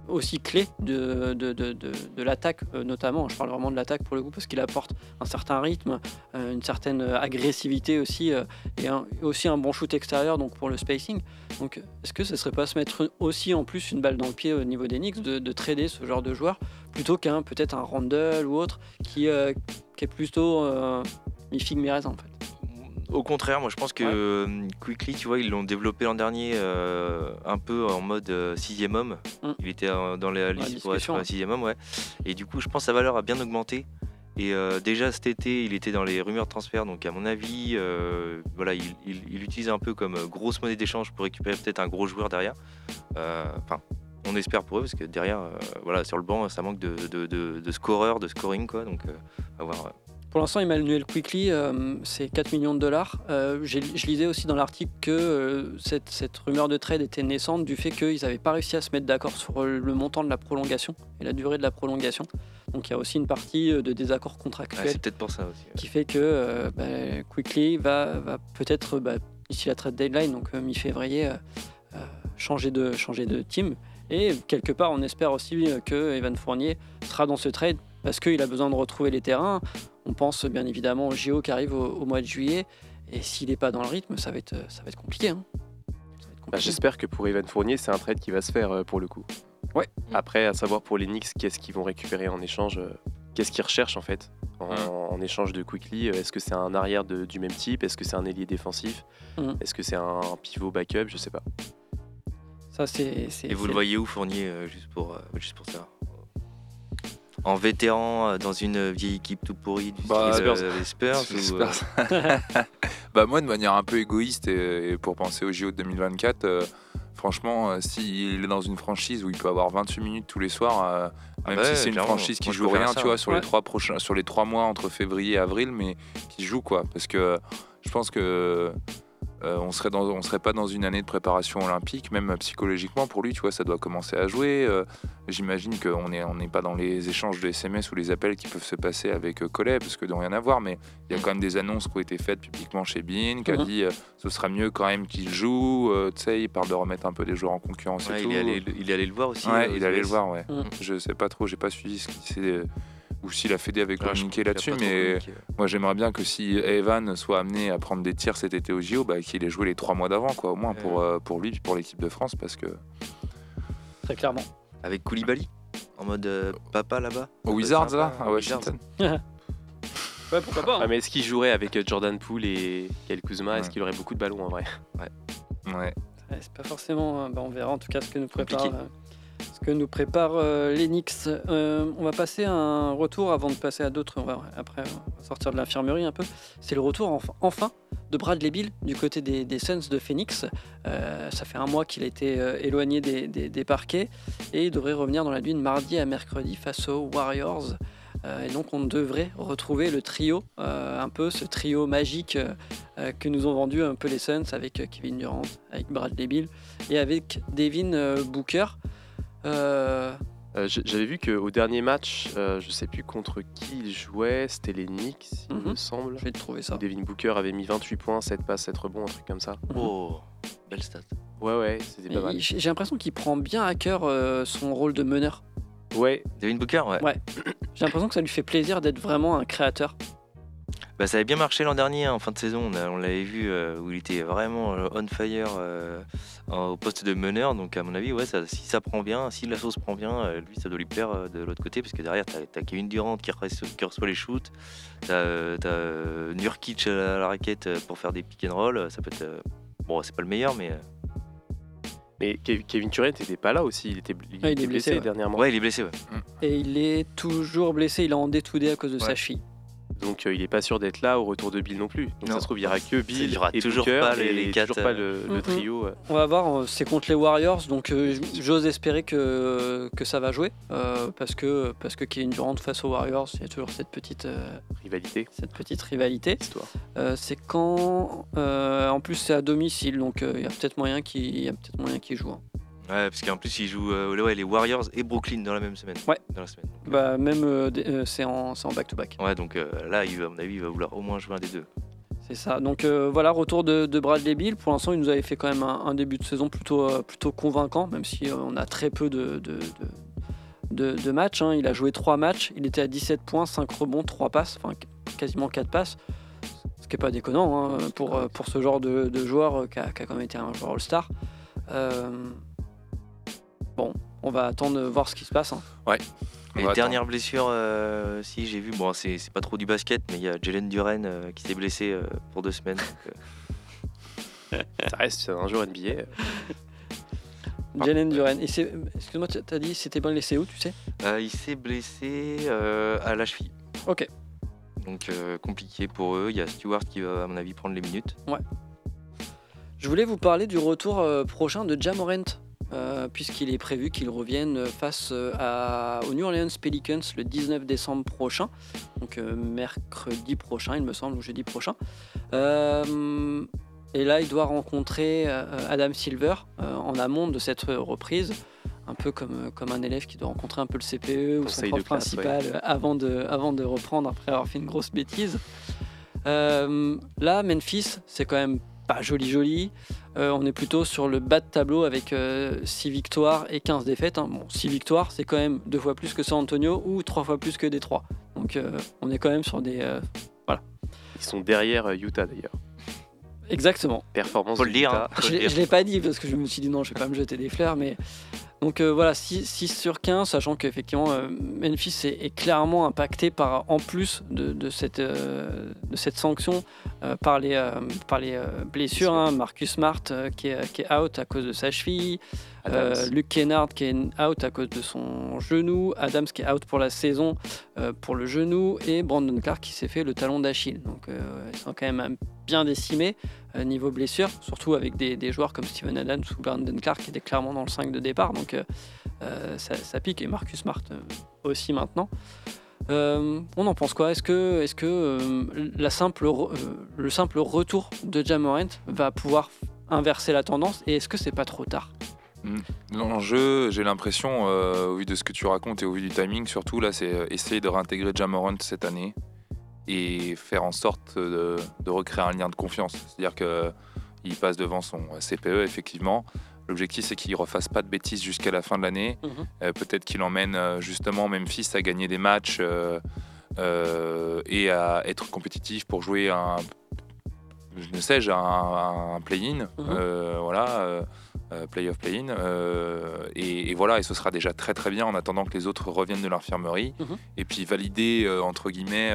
aussi clés de, de, de, de- l'attaque, euh, notamment. Je parle vraiment de l'attaque pour le coup, parce qu'il apporte un certain rythme, euh, une certaine euh, agressivité aussi, et aussi un bon shoot extérieur donc pour le spacing. Donc, est-ce que ce serait pas se mettre aussi en plus une balle dans le pied au niveau des Knicks de, de trader ce genre de joueur plutôt qu'un peut-être un Randall ou autre qui, qui est plutôt euh, mi-figue mi-raisin en fait? Au contraire, moi je pense que Ouais. euh, Quickly, tu vois, ils l'ont développé l'an dernier euh, un peu en mode euh, sixième homme. Mm. Il était euh, dans la liste pour être discussion. un sixième homme, ouais. Et du coup, je pense que sa valeur a bien augmenté. Et euh, déjà cet été, il était dans les rumeurs de transfert, donc à mon avis, euh, voilà, il, il, il l'utilise un peu comme euh, grosse monnaie d'échange pour récupérer peut-être un gros joueur derrière. Euh, Enfin, on espère pour eux parce que derrière, euh, voilà, sur le banc, ça manque de, de, de, de scoreurs, de scoring, quoi. Donc, euh, à voir. ouais. Pour l'instant, Emmanuel Quickly, euh, c'est 4 millions de dollars. Euh, je lisais aussi dans l'article que euh, cette, cette rumeur de trade était naissante du fait qu'ils n'avaient pas réussi à se mettre d'accord sur le montant de la prolongation et la durée de la prolongation. Donc il y a aussi une partie de désaccord Ouais, contractuel c'est peut-être pour ça aussi. ouais. qui fait que bah, Quickly va, va peut-être, bah, ici la trade deadline, donc mi-février, changer, de, changer de team. Et quelque part, on espère aussi que Evan Fournier sera dans ce trade parce qu'il a besoin de retrouver les terrains. On pense bien évidemment au JO qui arrive au, au mois de juillet. Et s'il n'est pas dans le rythme, ça va être, ça va être compliqué. hein. Bah, compliqué. J'espère que pour Evan Fournier, c'est un trade qui va se faire euh, pour le coup. Ouais. Après, à savoir pour les Knicks, qu'est-ce qu'ils vont récupérer en échange euh, Qu'est-ce qu'ils recherchent en fait en, en échange de Quickly Euh, Est-ce que c'est un arrière de- du même type Est-ce que c'est un ailier défensif Mhm. Est-ce que c'est un pivot backup Je sais pas. Ça, c'est. Et vous le voyez où, Fournier, euh, juste, pour, euh, juste pour ça En vétéran euh, dans une vieille équipe tout pourrie du Bah, style, Spurs. euh, les Spurs ou, euh, Spurs. bah moi, de manière un peu égoïste et, et pour penser au JO de 2024, euh, franchement, euh, s'il est dans une franchise où il peut avoir 28 minutes tous les soirs, euh, Ah même si c'est une franchise qui joue rien, ça. tu vois, sur les trois prochains, sur les trois mois entre février et avril, mais qui joue quoi, parce que je pense que euh, on serait dans, on serait pas dans une année de préparation olympique, même psychologiquement pour lui, tu vois, ça doit commencer à jouer. euh, J'imagine qu'on n'est on n'est pas dans les échanges de SMS ou les appels qui peuvent se passer avec euh, Collet, parce que de rien à voir, mais il y a quand même des annonces qui ont été faites publiquement chez Bean, qui a Mhm. dit euh, ce sera mieux quand même qu'il joue. euh, tu sais, il parle de remettre un peu les joueurs en concurrence ouais, et il, tout. est allé, il est allé le voir aussi. Ouais, il allait le voir, ouais. Mhm. Je sais pas trop, j'ai pas suivi ce qui s'est. Euh, Ou s'il a fédé je communiqué là-dessus, mais communiqué, ouais. moi j'aimerais bien que si Evan soit amené à prendre des tirs cet été au JO, bah, qu'il ait joué les trois mois d'avant, quoi, au moins pour, euh, pour lui, puis pour l'équipe de France, parce que. Très clairement. Avec Koulibaly En mode euh, papa là-bas Au Wizards, là, à Washington. Ouais, pourquoi pas. hein. Ah, mais est-ce qu'il jouerait avec euh, Jordan Poole et Kyle Kuzma? Est-ce qu'il aurait beaucoup de ballons en vrai? Ouais. Ouais, c'est pas forcément. euh, bah, on verra en tout cas ce que nous prépare, Compliqué. Ce que nous prépare euh, Knicks. Euh, on va passer à un retour avant de passer à d'autres. On va après sortir de l'infirmerie un peu. C'est le retour enf- enfin de Bradley Bill du côté des, Suns de Phoenix. Euh, ça fait un mois qu'il a été euh, éloigné des, parquets et il devrait revenir dans la nuit de mardi à mercredi face aux Warriors. Et donc on devrait retrouver le trio, un peu ce trio magique que nous ont vendu un peu les Suns avec Kevin Durant, avec Bradley Bill et avec Devin Booker. Euh, Euh, J'avais vu qu'au dernier match, euh, je sais plus contre qui il jouait, c'était les Knicks, il Mhm. me semble. je vais te trouver ça. Devin Booker avait mis 28 points, 7 passes, 7 rebonds, un truc comme ça. Oh, belle stat. Ouais, ouais, c'était pas mal. J'ai j'ai l'impression qu'il prend bien à cœur euh, son rôle de meneur. Ouais, Devin Booker, ouais. Ouais. J'ai l'impression que ça lui fait plaisir d'être vraiment un créateur. Bah, ça avait bien marché l'an dernier, hein, en fin de saison. On, a- on l'avait vu euh, où il était vraiment euh, on fire euh, en- au poste de meneur. Donc, à mon avis, ouais, ça, si ça prend bien, si la sauce prend bien, euh, lui, ça doit lui plaire euh, de l'autre côté. Parce que derrière, t'as as Kevin Durant qui, reçoit- qui reçoit les shoots. T'as euh, t'as, euh, Nurkic à la, à la raquette pour faire des pick and roll. Ça peut être. euh, bon, c'est pas le meilleur, mais. euh, mais Kev- Kevin Durant n'était pas là aussi, il était, il Ah, il est était blessé, blessé, ouais. dernièrement. Ouais, il est blessé, ouais. Et il est toujours blessé, il est en détoudé à cause de Ouais. sa cheville. Donc euh, il est pas sûr d'être là au retour de Bill non plus. Donc Non. ça se trouve, il y aura que Bill Il y aura et toujours Booker pas les- et les toujours quatre, pas euh, le, le Mhm. trio. euh. On va voir, euh, c'est contre les Warriors, donc euh, j'ose espérer que, que ça va jouer. euh, parce, que, parce que Kevin Durant face aux Warriors, il y a toujours cette petite, euh, Rivalité, cette petite rivalité. Euh, c'est quand. euh, en plus, c'est à domicile, donc euh, il y a peut-être moyen qu'il il y a peut-être moyen qu'il joue. hein. Ouais, parce qu'en plus, il joue euh, ouais, les Warriors et Brooklyn dans la même semaine. Ouais. Dans la semaine. Bah, même euh, euh, c'est en back-to-back. Ouais, donc euh, là, il va, à mon avis, il va vouloir au moins jouer un des deux. C'est ça. Donc voilà, retour de, de Bradley Bill. Pour l'instant, il nous avait fait quand même un, un début de saison plutôt, plutôt convaincant, même si on a très peu de, de, de- de- de matchs. hein. Il a joué 3 matchs, il était à 17 points, 5 rebonds, 3 passes, enfin qu- quasiment 4 passes. Ce qui n'est pas déconnant hein, pour, pour ce genre de, de joueur qui a, qui a quand même été un joueur All-Star. Euh, bon, on va attendre de voir ce qui se passe. hein. On Et va blessure, euh, si j'ai vu, bon, c'est c'est pas trop du basket, mais il y a Jalen Duren euh, qui s'est blessé euh, pour deux semaines. donc, euh, Ça reste un joueur NBA. euh. Jalen Duren. Et c'est- Excuse-moi, tu as dit c'était bien laissé où, tu sais? Euh, il s'est blessé euh, à la cheville. Ok. Donc euh, compliqué pour eux. Il y a Stewart qui va, à mon avis, prendre les minutes. Je voulais vous parler du retour euh, prochain de Jamorant, euh, puisqu'il est prévu qu'il revienne face euh, à, aux New Orleans Pelicans le 19 décembre prochain, donc euh, mercredi prochain, il me semble, ou jeudi prochain. Euh, et là, il doit rencontrer Adam Silver en amont de cette reprise. Un peu comme, comme un élève qui doit rencontrer un peu le CPE ou son prof classe, principal avant, de, avant de reprendre après avoir fait une grosse bêtise. Là, Memphis, c'est quand même pas joli joli. Euh, on est plutôt sur le bas de tableau avec 6 victoires et 15 défaites. hein. Bon, 6 victoires, c'est quand même deux fois plus que San Antonio ou trois fois plus que Détroit. Donc euh, on est quand même sur des... euh, Ils sont derrière euh, Utah d'ailleurs. Exactement. Performance Faut de le dire, hein. Faut Je je l'ai pas dit parce que je me suis dit non, je vais pas me jeter des fleurs, mais donc euh, voilà, 6, sur 15, sachant qu'effectivement euh, Memphis est, est clairement impacté par, en plus de, de cette, euh, de cette sanction par les, par les blessures. hein. Marcus Smart qui, est, qui est out à cause de sa cheville. Euh. Luke Kennard qui est out à cause de son genou, Adams qui est out pour la saison euh, pour le genou et Brandon Clark qui s'est fait le talon d'Achille. Donc euh, ils sont quand même bien décimés niveau blessure, surtout avec des, des joueurs comme Steven Adams ou Brandon Clark qui étaient clairement dans le 5 de départ. Donc ça, ça pique et Marcus Smart aussi maintenant. On en pense quoi? Est-ce que, que la simple re- euh, le simple retour de Jamorant va pouvoir inverser la tendance? Et est-ce que c'est pas trop tard? L'enjeu, j'ai l'impression, euh, au vu de ce que tu racontes et au vu du timing, surtout là, c'est euh, essayer de réintégrer Jamorant cette année et faire en sorte de, de recréer un lien de confiance. C'est-à-dire qu'il passe devant son CPE, effectivement. L'objectif, c'est qu'il ne refasse pas de bêtises jusqu'à la fin de l'année. Mhm. Euh, Peut-être qu'il emmène euh, justement Memphis à gagner des matchs euh, euh, et à être compétitif pour jouer un, ne sais, un, un play-in, Mhm. euh, voilà, euh, euh, play-off play-in, et, et voilà, et ce sera déjà très très bien en attendant que les autres reviennent de l'infirmerie Mhm. et puis valider entre guillemets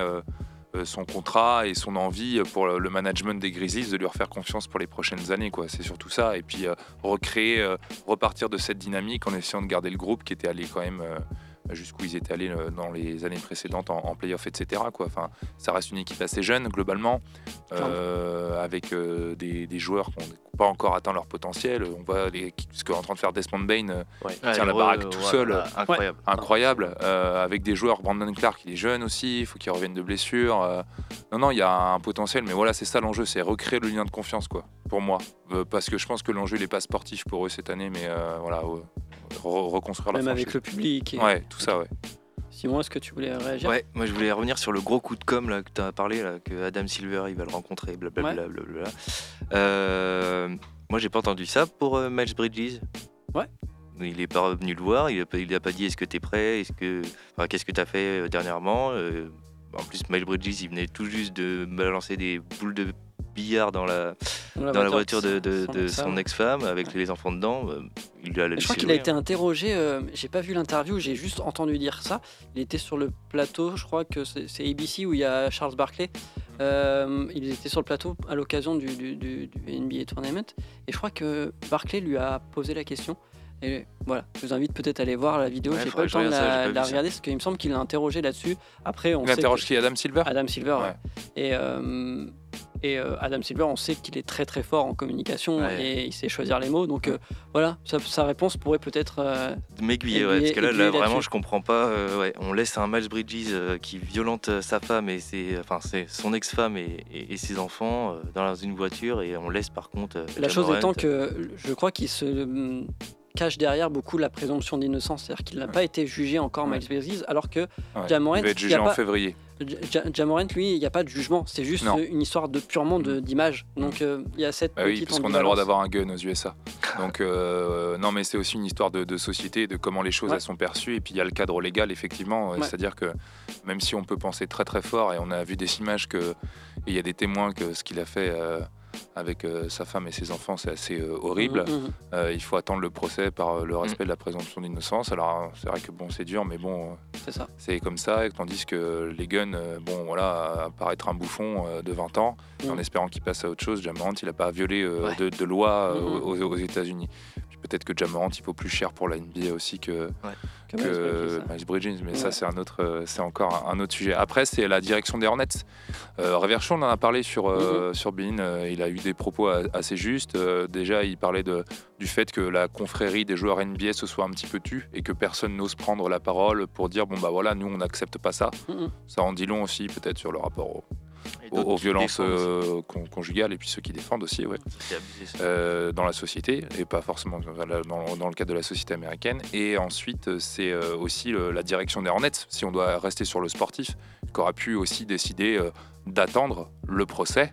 son contrat et son envie pour le le management des Grizzlies de lui refaire confiance pour les prochaines années, quoi. C'est surtout ça, et puis euh, recréer, euh, repartir de cette dynamique en essayant de garder le groupe qui était allé quand même euh, jusqu'où ils étaient allés euh, dans les années précédentes en, en playoff, etc. Quoi. Enfin, ça reste une équipe assez jeune globalement, euh, avec euh, des, des joueurs qui n'ont pas encore atteint leur potentiel. On voit les, ce qu'est en train de faire Desmond Bain, euh, Ouais. Tient la baraque tout seul. incroyable. incroyable, euh, avec des joueurs. Brandon Clark, il est jeune aussi, il faut qu'il revienne de blessure. euh. non, non, il y a un potentiel, mais voilà, c'est ça l'enjeu, c'est recréer le lien de confiance, quoi, pour moi. Euh, parce que je pense que l'enjeu, il n'est pas sportif pour eux cette année, mais euh, voilà, re- reconstruire la Même avec franchise. le public. et- Ouais, tout ça, ouais. Simon, est-ce que tu voulais réagir? Ouais, moi je voulais revenir sur le gros coup de com là, que tu as parlé, là, que Adam Silver il va le rencontrer, blablabla. blablabla. Euh, moi j'ai pas entendu ça pour euh, Miles Bridges. Ouais. Il est pas revenu le voir, il a pas, il a pas dit est-ce que tu es prêt, est-ce que, enfin, qu'est-ce que tu as fait euh, dernièrement. Euh, en plus, Miles Bridges il venait tout juste de balancer des boules de billard dans la, dans la voiture de, de- de son ex-femme avec les enfants dedans. Euh, Il lui a Je crois qu'il a été interrogé, euh, j'ai pas vu l'interview, j'ai juste entendu dire ça. Il était sur le plateau, je crois que c'est ABC où il y a Charles Barkley. Euh, il était sur le plateau à l'occasion du, du- du- du NBA Tournament. Et je crois que Barkley lui a posé la question. Et voilà, je vous invite peut-être à aller voir la vidéo. Ouais, j'ai pas le temps de la, regarder parce qu'il me semble qu'il l'a interrogé là-dessus. Après, on Il sait interroge que- qui Adam Silver? Adam Silver. ouais. Ouais. Et, euh, et euh, Adam Silver, on sait qu'il est très très fort en communication Ouais. et il sait choisir les mots. Donc euh, voilà, sa, sa réponse pourrait peut-être. euh, de m'aiguiller, aiguiller- ouais, parce que là, vraiment, je comprends pas. euh, ouais, on laisse un Miles Bridges qui violente sa femme et ses, enfin, c'est son ex-femme et, et- et ses enfants dans une voiture et on laisse par contre. La chose étant que je crois qu'il se hum, cache derrière beaucoup la présomption d'innocence, c'est-à-dire qu'il n'a pas été jugé encore. Miles Bridges, alors que Ouais. Il va être jugé en pas- février. Ja- Jamorant, lui, il n'y a pas de jugement, c'est juste Non. euh, une histoire de purement d'image. Donc euh, il y a cette Bah oui, parce qu'on a le droit d'avoir un gun aux USA. Donc, euh, non, mais c'est aussi une histoire de, de société, de comment les choses Ouais. elles sont perçues. Et puis, il y a le cadre légal, effectivement. Euh, Ouais. C'est-à-dire que même si on peut penser très, très fort, et on a vu des images que, il y a des témoins que ce qu'il a fait euh, avec euh, sa femme et ses enfants, c'est assez euh, horrible. Mhm, mhm. Euh, il faut attendre le procès par le respect de la présomption d'innocence. Alors, c'est vrai que bon, c'est dur, mais bon, C'est comme ça. Et tandis que les guns, bon, voilà, à paraître un bouffon de 20 ans, Mm. en espérant qu'il passe à autre chose, Jamorant, il n'a pas violé Ouais. de, de loi Mm, mm. aux, aux États-Unis. Peut-être que Jamorant, il vaut plus cher pour la NBA aussi que, Que que Miles Bridges, mais Ouais. ça, c'est un autre, euh, c'est encore un, autre sujet. Après, c'est la direction des Hornets. Euh, Reverchon, on en a parlé sur, euh, Mm-hmm. sur Bean. euh, il a eu des propos assez justes. Euh, déjà, il parlait de, du fait que la confrérie des joueurs NBA se soit un petit peu tue et que personne n'ose prendre la parole pour dire bon bah voilà, nous on n'accepte pas ça. Mhm. Ça en dit long aussi peut-être sur le rapport au- aux, violences euh, con- conjugales et puis ceux qui défendent aussi, ouais. Abusé. Euh, dans la société et pas forcément dans, le cadre de la société américaine. Et ensuite, euh, c'est aussi le- la direction des Hornets, si on doit rester sur le sportif, qui aura pu aussi décider d'attendre le procès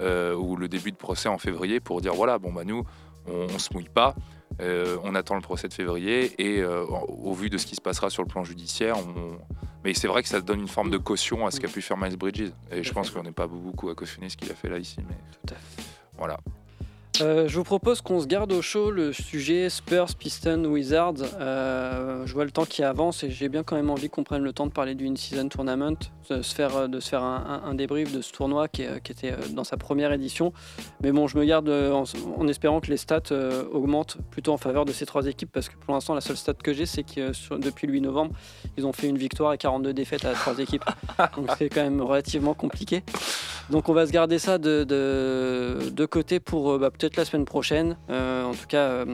ou le début de procès en février pour dire voilà, bon bah nous, on, on se mouille pas. Euh, on attend le procès de février et euh, au vu de ce qui se passera sur le plan judiciaire, on... mais c'est vrai que ça donne une forme de caution à ce qu'a pu faire Miles Bridges. Et je pense qu'on n'est pas beaucoup à cautionner ce qu'il a fait là ici. Mais Tout à fait. voilà. Euh, je vous propose qu'on se garde au chaud le sujet Spurs, Pistons, Wizards. Euh, je vois le temps qui avance et j'ai bien quand même envie qu'on prenne le temps de parler du In-Season Tournament, de se faire, de se faire un, un- un débrief de ce tournoi qui, était euh, dans sa première édition. Mais bon, je me garde euh, en, en espérant que les stats euh, augmentent plutôt en faveur de ces trois équipes parce que pour l'instant, la seule stat que j'ai, c'est que euh, sur- depuis le 8 novembre, ils ont fait une victoire et 42 défaites à trois équipes. Donc c'est quand même relativement compliqué. Donc on va se garder ça de, de, de côté pour euh, bah, peut-être la semaine prochaine. Euh, en tout cas, euh,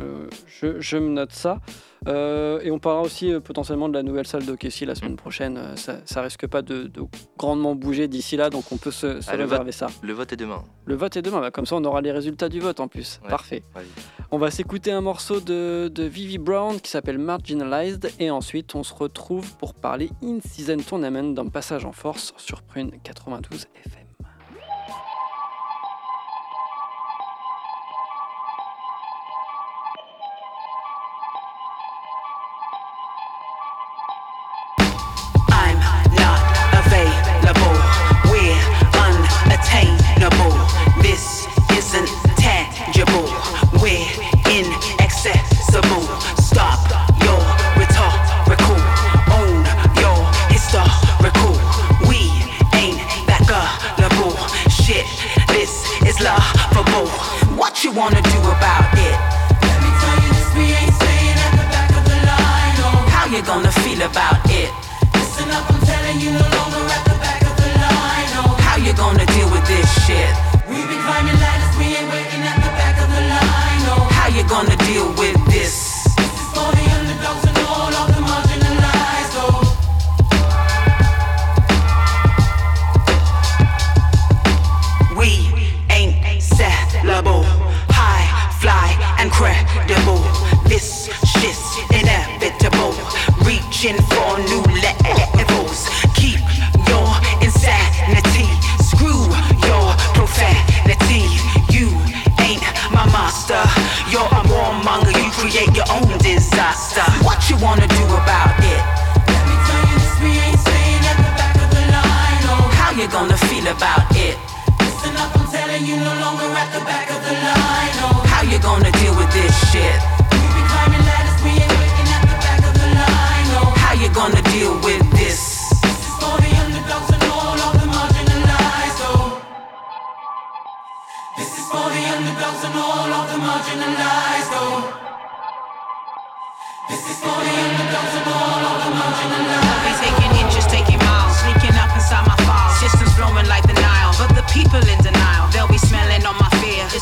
euh, je, je me note ça. Et on parlera aussi potentiellement de la nouvelle salle d'Okessi la semaine prochaine. Ça, ça risque pas de, de grandement bouger d'ici là, donc on peut se, se Ah, le réserver ça. Le vote est demain. Le vote est demain, bah, comme ça on aura les résultats du vote en plus. Ouais. Parfait. On va s'écouter un morceau de, de Vivi Brown qui s'appelle Marginalized et ensuite on se retrouve pour parler In-Season Tournament d'un passage en force sur Prune 92 FM. Line. Oh. How you gonna deal with this? This is for the underdogs and all of the marginalized. Oh. This is for the underdogs and all of the marginalized. Oh. This is for the underdogs and all of the marginalized. They taking inches, taking miles, sneaking up inside my files. Systems flowing like the Nile, but the people in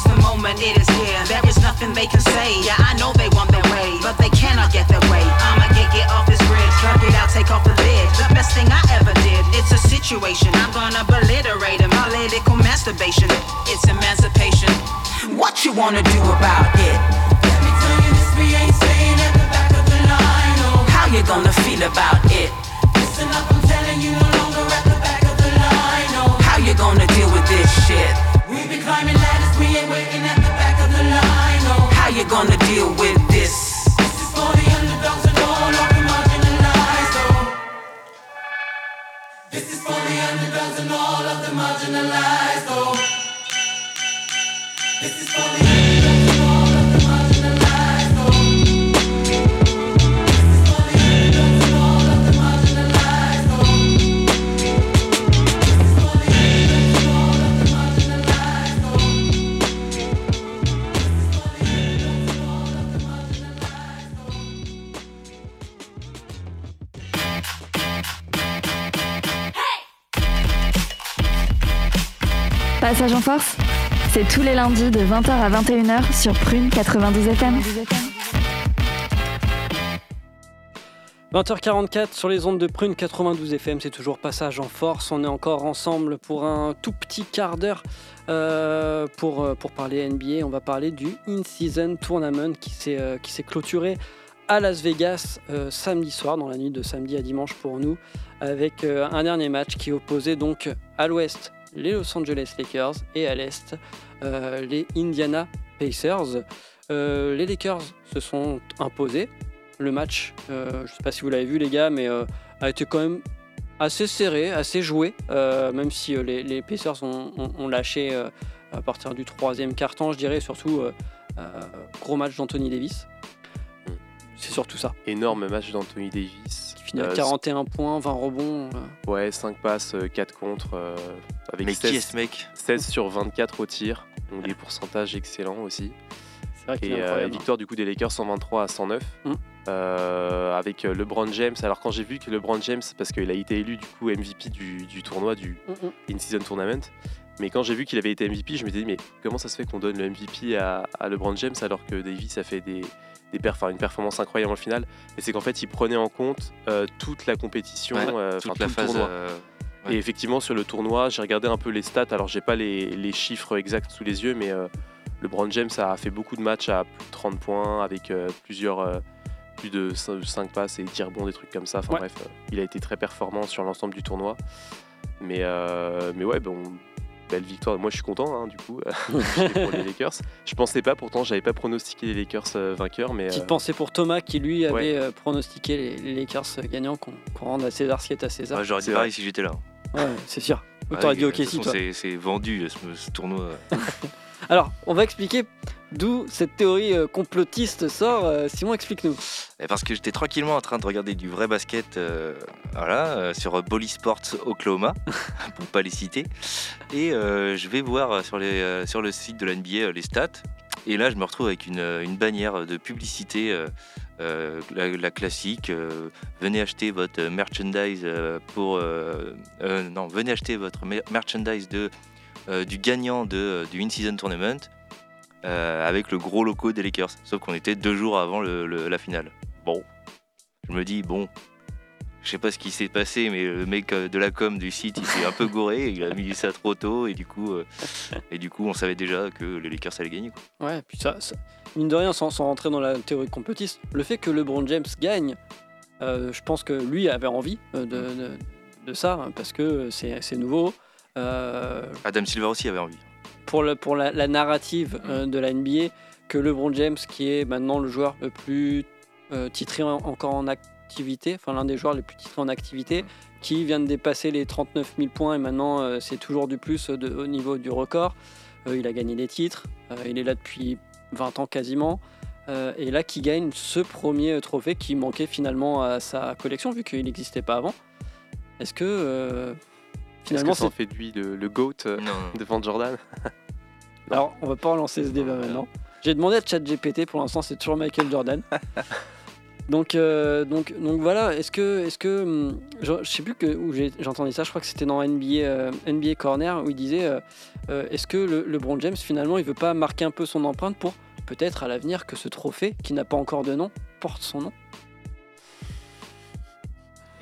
It's the moment, it is here. There is nothing they can say. Yeah, I know they want their way, but they cannot get their way. I'ma get get off this grid, plug it out, take off the lid. The best thing I ever did. It's a situation. I'm gonna obliterate him. Political masturbation. It's emancipation. What you wanna do about it? Let me tell you this, we ain't staying at the back of the line. Oh. How you gonna feel about it? Listen up, I'm telling you, no longer at the back of the line. Oh. How you gonna deal with this shit? We've been climbing ladders, Oh. How you gonna deal with this? This is for the underdogs and all of the marginalized. Oh. This is for the underdogs and all of the marginalized. Oh. This is for the underdogs En force, c'est tous les lundis de 20h à 21h sur Prune 92 FM. 20h44 sur les ondes de Prune 92 FM, c'est toujours passage en force. On est encore ensemble pour un tout petit quart d'heure euh, pour, euh, pour parler NBA. On va parler du In-Season Tournament qui s'est euh, clôturé à Las Vegas samedi soir, dans la nuit de samedi à dimanche pour nous, avec un dernier match qui opposait donc à l'ouest les Los Angeles Lakers et à l'est euh, les Indiana Pacers. Euh, les Lakers se sont imposés le match, euh, je ne sais pas si vous l'avez vu les gars, mais a été quand même assez serré, assez joué, même si les, les Pacers ont, ont- ont lâché à partir du troisième quart-temps, je dirais, surtout gros match d'Anthony Davis. Mm. C'est surtout ça. Énorme match d'Anthony Davis. Qui finit à Euh, 41 points, 20 rebonds. euh. Ouais, 5 passes, 4 contre, euh, avec Mais qui est 16, ce mec 16 sur 24 au tir. Donc des pourcentages excellents aussi. C'est vrai qu'il Et euh, victoire du coup des Lakers 123 à 109. Mm. Euh, avec LeBron James. Alors quand j'ai vu que LeBron James, parce qu'il a été élu du coup MVP du, du tournoi, du Mm, mm. In-Season Tournament, mais quand j'ai vu qu'il avait été MVP, je me suis dit mais comment ça se fait qu'on donne le MVP à, à LeBron James alors que Davis a fait des, des perf- enfin, une performance incroyable en finale Et c'est qu'en fait il prenait en compte euh, toute la compétition, Ouais, euh, Toute enfin, la tout le phase. tournoi. euh, ouais. Et effectivement, sur le tournoi, j'ai regardé un peu les stats. Alors, j'ai pas les, les chiffres exacts sous les yeux, mais euh, LeBron James a fait beaucoup de matchs à plus de 30 points avec plusieurs, plus de 5 passes et tirs bons, des trucs comme ça. Enfin Ouais. bref, il a été très performant sur l'ensemble du tournoi. Mais, euh, mais ouais, bon, belle victoire. Moi, je suis content, hein, du coup, pour les Lakers. Je pensais pas, pourtant, j'avais pas pronostiqué les Lakers euh, vainqueurs, mais Petite euh, pensée pour Thomas qui lui avait ouais. euh, pronostiqué les, les Lakers gagnants qu'on qu'on rende à César ce qui est à César. Ouais, J'aurais dit pareil si j'étais là. Ouais, c'est sûr. Ou Ouais, T'aurais dit ok si toi. c'est- C'est vendu ce, ce tournoi. Alors, on va expliquer d'où cette théorie euh, complotiste sort. Euh, Simon, explique-nous. Et Parce que j'étais tranquillement en train de regarder du vrai basket euh, voilà, sur Bolly Sports Oklahoma, pour pas les citer. Et je vais voir sur, le site de la NBA les stats. Et là, je me retrouve avec une, bannière de publicité, la, la classique. venez acheter votre merchandise pour. non, venez acheter votre mer- merchandise de, du gagnant de, du In-Season Tournament. Euh, avec le gros logo des Lakers. Sauf qu'on était deux jours avant le- le- la finale. Bon, je me dis, bon, je sais pas ce qui s'est passé, mais le mec euh, de la com du site, il s'est un peu goré, il a mis ça trop tôt, et du coup, euh, et du coup on savait déjà que les Lakers allaient gagner. Quoi. Ouais, puis ça, ça- mine de rien, sans, sans rentrer dans la théorie complotiste, le fait que LeBron James gagne, euh, je pense que lui avait envie de, de- de ça, parce que c'est c'est nouveau. Euh, Adam Silver aussi avait envie. Pour le, pour la, la narrative Mm. euh, de la NBA, que LeBron James, qui est maintenant le joueur le plus euh, titré en- encore en activité, enfin l'un des joueurs les plus titrés en activité, qui vient de dépasser les 39 000 points et maintenant euh, c'est toujours du plus de- au niveau du record. Il a gagné des titres, il est là depuis 20 ans quasiment. Et là, qui gagne ce premier trophée qui manquait finalement à sa collection vu qu'il n'existait pas avant. Est-ce que euh, est-ce finalement que ça en c'est fait de lui le, le GOAT euh, devant Jordan Alors, on va pas relancer ce débat Ouais. maintenant. J'ai demandé à ChatGPT, pour l'instant, c'est toujours Michael Jordan. donc, euh, donc, donc voilà, est-ce que, est-ce que, hum, je, je sais plus que, où j'ai entendu ça, je crois que c'était dans NBA, euh, NBA Corner, où il disait, euh, euh, est-ce que le, LeBron James, finalement, il veut pas marquer un peu son empreinte pour peut-être à l'avenir que ce trophée, qui n'a pas encore de nom, porte son nom?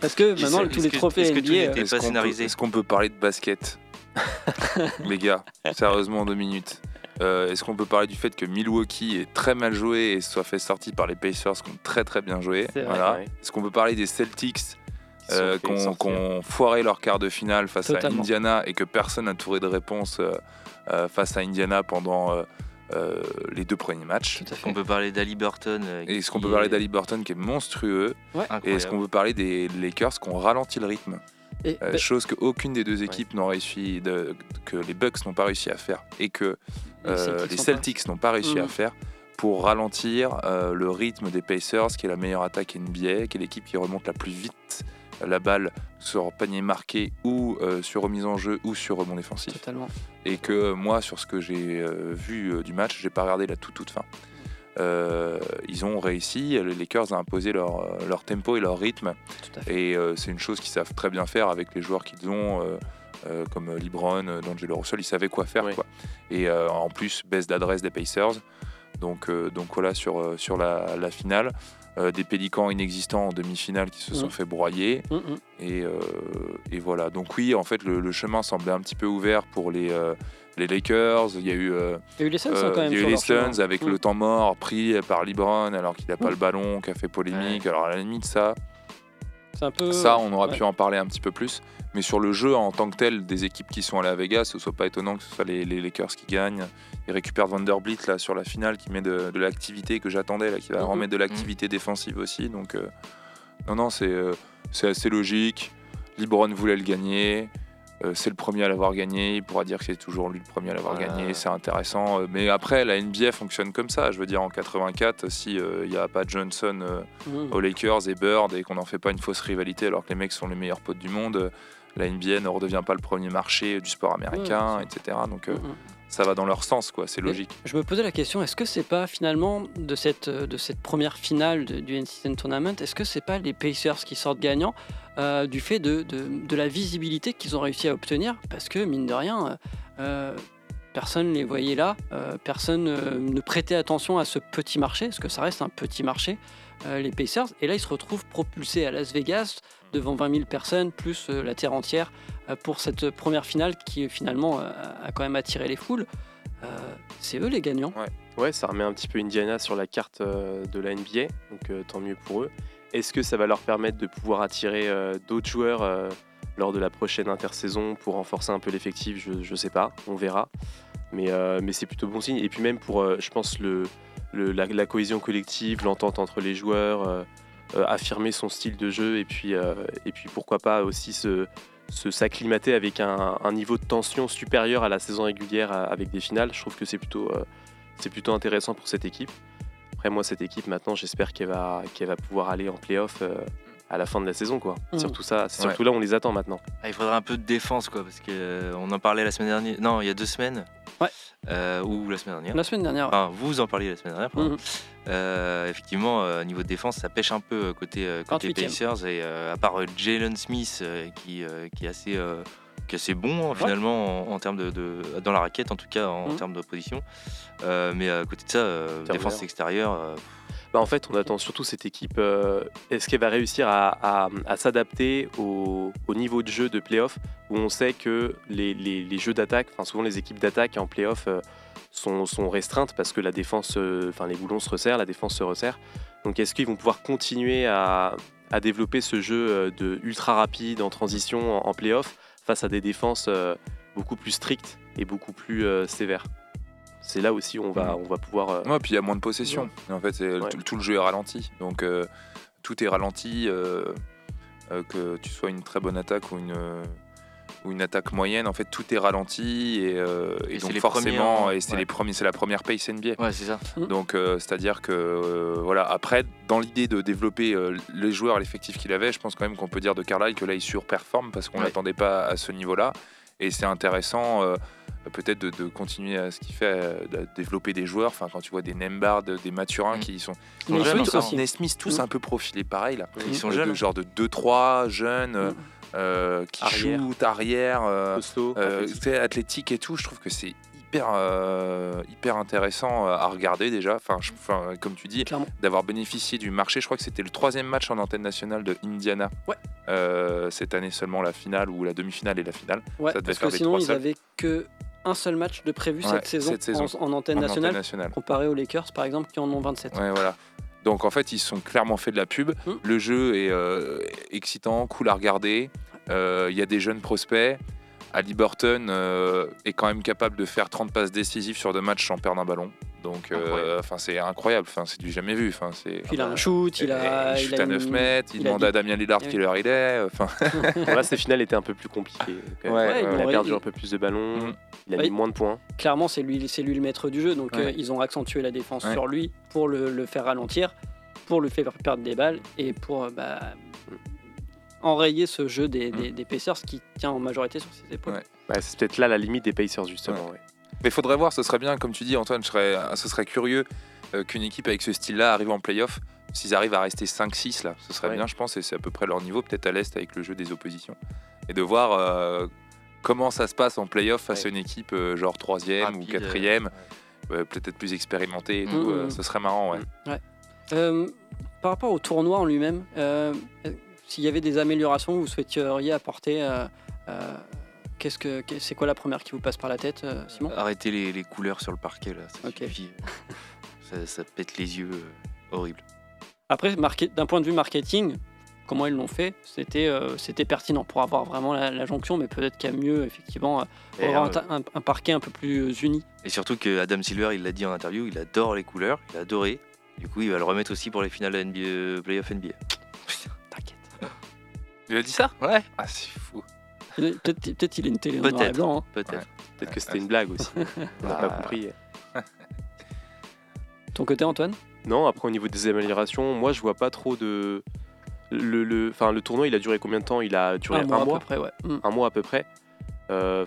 Parce que maintenant, tous les que- trophées est-ce que NBA, tout n'était euh, Est-ce pas qu'on peut- scénarisé. Est-ce qu'on peut parler de basket Les gars, sérieusement, deux minutes. Euh, Est-ce qu'on peut parler du fait que Milwaukee est très mal joué et soit fait sortir par les Pacers qui ont très très bien joué Voilà. Est-ce qu'on peut parler des Celtics Qui euh, ont- foiré leur quart de finale face Totalement. à Indiana et que personne n'a trouvé de réponse euh, euh, face à Indiana pendant euh, les deux premiers matchs tout à fait. On peut parler d'Ali Burton. euh, Et est-ce qu'on peut parler d'Ali Burton qui est monstrueux Et est-ce qu'on peut parler des Lakers qui ont ralenti le rythme Et, Euh, bah, chose qu'aucune des deux équipes n'ont réussi, de- que les Bucks n'ont pas réussi à faire et que les euh, Celtics les sont Celtics n'ont pas réussi à Mhm. faire pour ralentir euh, le rythme des Pacers, qui est la meilleure attaque NBA, qui est l'équipe qui remonte la plus vite la balle sur panier marqué ou euh, sur remise en jeu ou sur rebond défensif. Totalement. Et que moi, sur ce que j'ai euh, vu euh, du match, j'ai pas regardé la toute toute fin. Euh, ils ont réussi, les Lakers ont imposé leur, euh, leur tempo et leur rythme Tout à fait. et euh, c'est une chose qu'ils savent très bien faire avec les joueurs qu'ils ont, euh, euh, comme LeBron, euh, D'Angelo Russell, ils savaient quoi faire. Quoi. Et euh, en plus, baisse d'adresse des Pacers. Donc, euh, donc voilà, sur, euh, sur la, la finale, euh, des Pélicans inexistants en demi-finale qui se sont Mhm. fait broyer. Hum. Et, euh, et voilà. Donc oui, en fait, le, le chemin semblait un petit peu ouvert pour les, euh, les Lakers. Il y a eu, Il y a eu les Suns hein, quand même. il y a eu les. Suns avec le temps mort pris par LeBron alors qu'il n'a pas le ballon, qui a fait polémique. Alors à la limite, ça, un peu. ça, on aurait ouais. pu en parler un petit peu plus. Mais sur le jeu en tant que tel des équipes qui sont allées à Vegas, ce soit pas étonnant que ce soit les, les Lakers qui gagnent. Ils récupèrent Vanderbilt là sur la finale qui met de, de l'activité que j'attendais, là, qui va Mhm. remettre de l'activité défensive aussi. Donc euh, non, non, c'est euh, c'est assez logique. LeBron voulait le gagner. Euh, c'est le premier à l'avoir gagné, il pourra dire que c'est toujours lui le premier à l'avoir Ouais. gagné, c'est intéressant. euh, Mais après, la NBA fonctionne comme ça. Je veux dire, en 84, si il n'y a pas Johnson euh, aux Lakers et Bird et qu'on n'en fait pas une fausse rivalité alors que les mecs sont les meilleurs potes du monde, la NBA ne redevient pas le premier marché du sport américain, etc. Donc euh, Mhm. Ça va dans leur sens, quoi. C'est logique. Je me posais la question, est-ce que c'est pas finalement de cette, de cette première finale de- du NCAA Tournament, est-ce que c'est pas les Pacers qui sortent gagnants euh, du fait de, de- de la visibilité qu'ils ont réussi à obtenir? Parce que mine de rien, euh, euh, personne les voyait là, euh, personne euh, ne prêtait attention à ce petit marché, parce que ça reste un petit marché, euh, les Pacers, et là ils se retrouvent propulsés à Las Vegas devant 20 000 personnes, plus euh, la terre entière, euh, pour cette première finale qui finalement euh, a quand même attiré les foules. C'est eux les gagnants. Ouais, ça remet un petit peu Indiana sur la carte de la NBA, donc tant mieux pour eux. Est-ce que ça va leur permettre de pouvoir attirer d'autres joueurs lors de la prochaine intersaison pour renforcer un peu l'effectif? Je ne sais pas, on verra. Mais, mais c'est plutôt bon signe. Et puis même pour, je pense, le, le- la, cohésion collective, l'entente entre les joueurs, affirmer son style de jeu et puis, euh, pourquoi pas aussi se s'acclimater avec un, niveau de tension supérieur à la saison régulière euh, avec des finales. Je trouve que c'est plutôt, euh, c'est plutôt intéressant pour cette équipe. Après, moi, cette équipe, maintenant, j'espère qu'elle va, pouvoir aller en playoff euh, à la fin de la saison. Quoi. Mhm. Surtout, ça, c'est Ouais. surtout là, on les attend maintenant. Ah, il faudrait un peu de défense, quoi, parce que euh, on en parlait la semaine dernière. Non, il y a deux semaines. Ouais. Euh, ou la semaine dernière. La semaine dernière. Enfin, vous en parliez la semaine dernière. pardon. Euh, effectivement, euh, niveau de défense, ça pêche un peu côté, euh, côté 28e. Pacers. Et euh, à part euh, Jalen Smith, euh, qui, euh, qui est assez, euh, qui est assez bon hein, finalement en, en termes de, de- dans la raquette, en tout cas en Mhm. termes de position. Euh, mais à côté de ça, euh, défense extérieure. Bah, en fait, on attend surtout cette équipe. euh, Est-ce qu'elle va réussir à, s'adapter au, au niveau de jeu de playoff où on sait que les, jeux d'attaque, enfin souvent les équipes d'attaque en playoff euh, sont, restreintes parce que la défense, euh, enfin les boulons se resserrent, la défense se resserre. Donc est-ce qu'ils vont pouvoir continuer à, développer ce jeu de ultra rapide en transition en, en playoff face à des défenses beaucoup plus strictes et beaucoup plus sévères? C'est là aussi où on va, on va pouvoir. euh, Ouais, puis il y a moins de possession. En fait, c'est- Ouais. tout, tout le jeu est ralenti. Donc, euh, tout est ralenti. euh, euh, que tu sois une très bonne attaque ou une, euh, ou une attaque moyenne, en fait, tout est ralenti. Et, euh, et Et c'est donc, les forcément, et c'est ouais. les premiers, c'est la première pace NBA. Ouais, c'est ça. Donc, euh, c'est-à-dire que, euh, voilà, après, dans l'idée de développer euh, les joueurs, l'effectif qu'il avait, je pense quand même qu'on peut dire de Carlisle que là, il surperforme parce qu'on Ouais. l'attendait pas à ce niveau-là. Et c'est intéressant, euh, peut-être, de, de continuer à ce qu'il fait, euh, de développer des joueurs. Enfin, quand tu vois des Nembard, des Maturins Mm. qui sont. Ils sont Les jeunes Smith encore. aussi. Nesmith, tous Mm. un peu profilés pareil, là. Ils sont Euh, jeunes. de genre de 2-3, jeunes, euh, Mm. euh, qui Arrière. shootent, arrière. euh, euh, athlétique. et tout, je trouve que c'est hyper, euh, hyper intéressant euh, à regarder déjà. Enfin, je- enfin, comme tu dis, d'avoir bénéficié du marché. Je crois que c'était le troisième match en antenne nationale de Indiana. Ouais. Euh, cette année seulement la finale ou la demi-finale et la finale. Ouais, Ça devait parce faire que les sinon, ils seuls. avaient que un seul match de prévu Ouais, cette saison, cette saison. En, en antenne en nationale, antenne nationale. comparé aux Lakers, par exemple, qui en ont 27. Ouais, voilà. Donc en fait, ils sont clairement fait de la pub. Mm. Le jeu est euh, excitant, cool à regarder. Euh, Il y a des jeunes prospects. Ali Burton euh, est quand même capable de faire 30 passes décisives sur deux matchs sans perdre un ballon. Donc, euh, enfin, c'est incroyable. Enfin, c'est du jamais vu. Enfin, c'est. Il a un shoot, il a. il il shoot a à 9 une- mètres. Il, demande dit- à Damien Lillard Ouais. quelle heure il est. Enfin, Bon, là, ces finales étaient un peu plus compliquées. il a perdu il- un peu plus de ballons, Mm. il a Ouais. mis moins de points. Clairement, c'est lui, c'est lui le maître du jeu. Donc Ouais. euh, ils ont accentué la défense Ouais. sur lui pour le, le faire ralentir, pour le faire perdre des balles et pour euh, bah, enrayer ce jeu des, des, des Pacers qui tient en majorité sur ses épaules. Ouais. Ouais, c'est peut-être là la limite des Pacers, justement. Mais il faudrait voir, ce serait bien, comme tu dis, Antoine, je serais, ce serait curieux euh, qu'une équipe avec ce style-là arrive en playoff. S'ils arrivent à rester 5-6, là, ce serait Ouais. bien, je pense, et c'est à peu près leur niveau, peut-être à l'Est avec le jeu des oppositions. Et de voir euh, comment ça se passe en playoff face à une équipe euh, genre 3 ou Rapide, 4 euh, peut-être plus expérimentée et Mhm. tout, euh, ce serait marrant, ouais. Par rapport au tournoi en lui-même, s'il y avait des améliorations que vous souhaiteriez apporter, qu'est-ce que c'est quoi la première qui vous passe par la tête, euh, Simon? Arrêtez les, les couleurs sur le parquet, là. Ça suffit. ça, ça pète les yeux. euh, horrible. Après, d'un point de vue marketing, comment ils l'ont fait, c'était euh, c'était pertinent pour avoir vraiment la, la jonction, mais peut-être qu'il y a mieux, effectivement, avoir un, euh, ta- un- un parquet un peu plus uni. Et surtout que Adam Silver, il l'a dit en interview, il adore les couleurs, il a adoré. Du coup, il va le remettre aussi pour les finales NBA, Playoff NBA. Putain, t'inquiète. Il a dit ça? Ouais. Ah, c'est fou. Peut-être peut-être il a une télé en noir et Peut-être. blanc. hein. Peut-être. Peut-être que c'était une blague aussi. On n'a pas Ah. compris. Ton côté, Antoine? Non, après au niveau des améliorations, moi je vois pas trop de. Le, le, enfin, le tournoi il a duré combien de temps? Il a duré un mois, à peu près, ouais. Mm. un mois à peu près. Euh,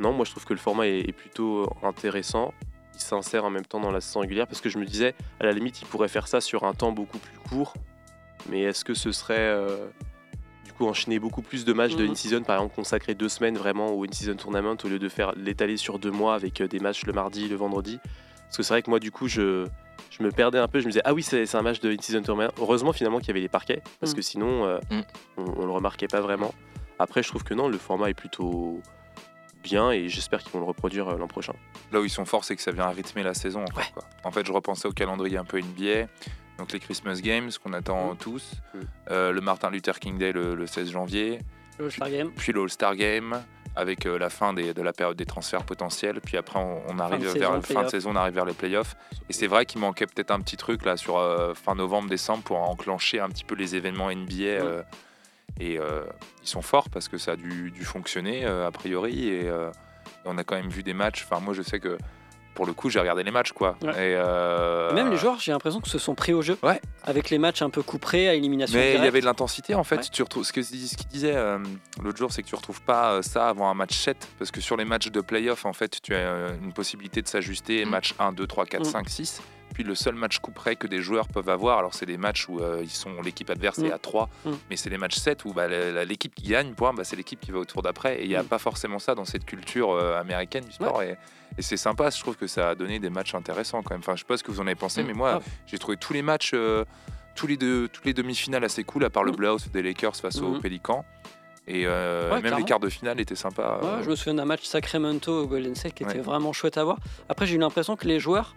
non, moi je trouve que le format est, est plutôt intéressant. Il s'insère en même temps dans la saison régulière parce que je me disais, à la limite, il pourrait faire ça sur un temps beaucoup plus court. Mais est-ce que ce serait euh, coup enchaîner beaucoup plus de matchs de Mhm. in-season, par exemple consacrer deux semaines vraiment au in-season tournament au lieu de faire l'étaler sur deux mois avec euh, des matchs le mardi, le vendredi Parce que c'est vrai que moi du coup je, je me perdais un peu, je me disais ah oui c'est un match de in-season tournament. Heureusement finalement qu'il y avait les parquets parce Mhm. que sinon euh, Mhm. on, on le remarquait pas vraiment. Après je trouve que non, le format est plutôt bien et j'espère qu'ils vont le reproduire euh, l'an prochain. Là où ils sont forts, c'est que ça vient rythmer la saison. encore, Ouais. quoi. En fait, je repensais au calendrier un peu NBA. Donc les Christmas Games qu'on attend Mm. tous. Mm. Euh, le Martin Luther King Day le, le 16 janvier. Le All-Star Game. Puis le All-Star Game avec euh, la fin des- de la période des transferts potentiels. Puis après, on, on arrive vers la fin de saison, on arrive vers les playoffs. Et c'est vrai qu'il manquait peut-être un petit truc là sur euh, fin novembre, décembre pour enclencher un petit peu les événements NBA. euh, et euh, ils sont forts parce que ça a dû, dû fonctionner euh, a priori. Et euh, on a quand même vu des matchs. Enfin, moi, je sais que pour le coup, j'ai regardé les matchs quoi. Ouais. Et, euh, Même les joueurs, j'ai l'impression que se sont pris au jeu. Ouais. Avec les matchs un peu couperés à élimination Mais il y avait de l'intensité en fait. Ouais. Tu retrouves, ce qu'il disait euh, l'autre jour, c'est que tu retrouves pas euh, ça avant un match 7 parce que sur les matchs de playoff, en fait, tu as une possibilité de s'ajuster Mm. match 1, 2, 3, 4, Mm. 5, 6. Puis le seul match couperé que des joueurs peuvent avoir, alors c'est des matchs où euh, ils sont l'équipe adverse est Mm. à 3, Mm. mais c'est des matchs 7 où bah, l'équipe qui gagne, point, bah, c'est l'équipe qui va au tour d'après. Et il n'y a Mm. pas forcément ça dans cette culture euh, américaine du sport. Et, et c'est sympa, je trouve que ça a donné des matchs intéressants quand même. Enfin, je sais pas ce que vous en avez pensé, mais moi, Grave. j'ai trouvé tous les matchs, euh, tous les deux, toutes les demi-finales assez cool, à part le blowout des Lakers face aux. Pélicans. Et euh, Ouais, même clairement. les quarts de finale étaient sympas. Ouais, euh, je me souviens d'un match Sacramento au Golden State qui était vraiment chouette à voir. Après, j'ai eu l'impression que les joueurs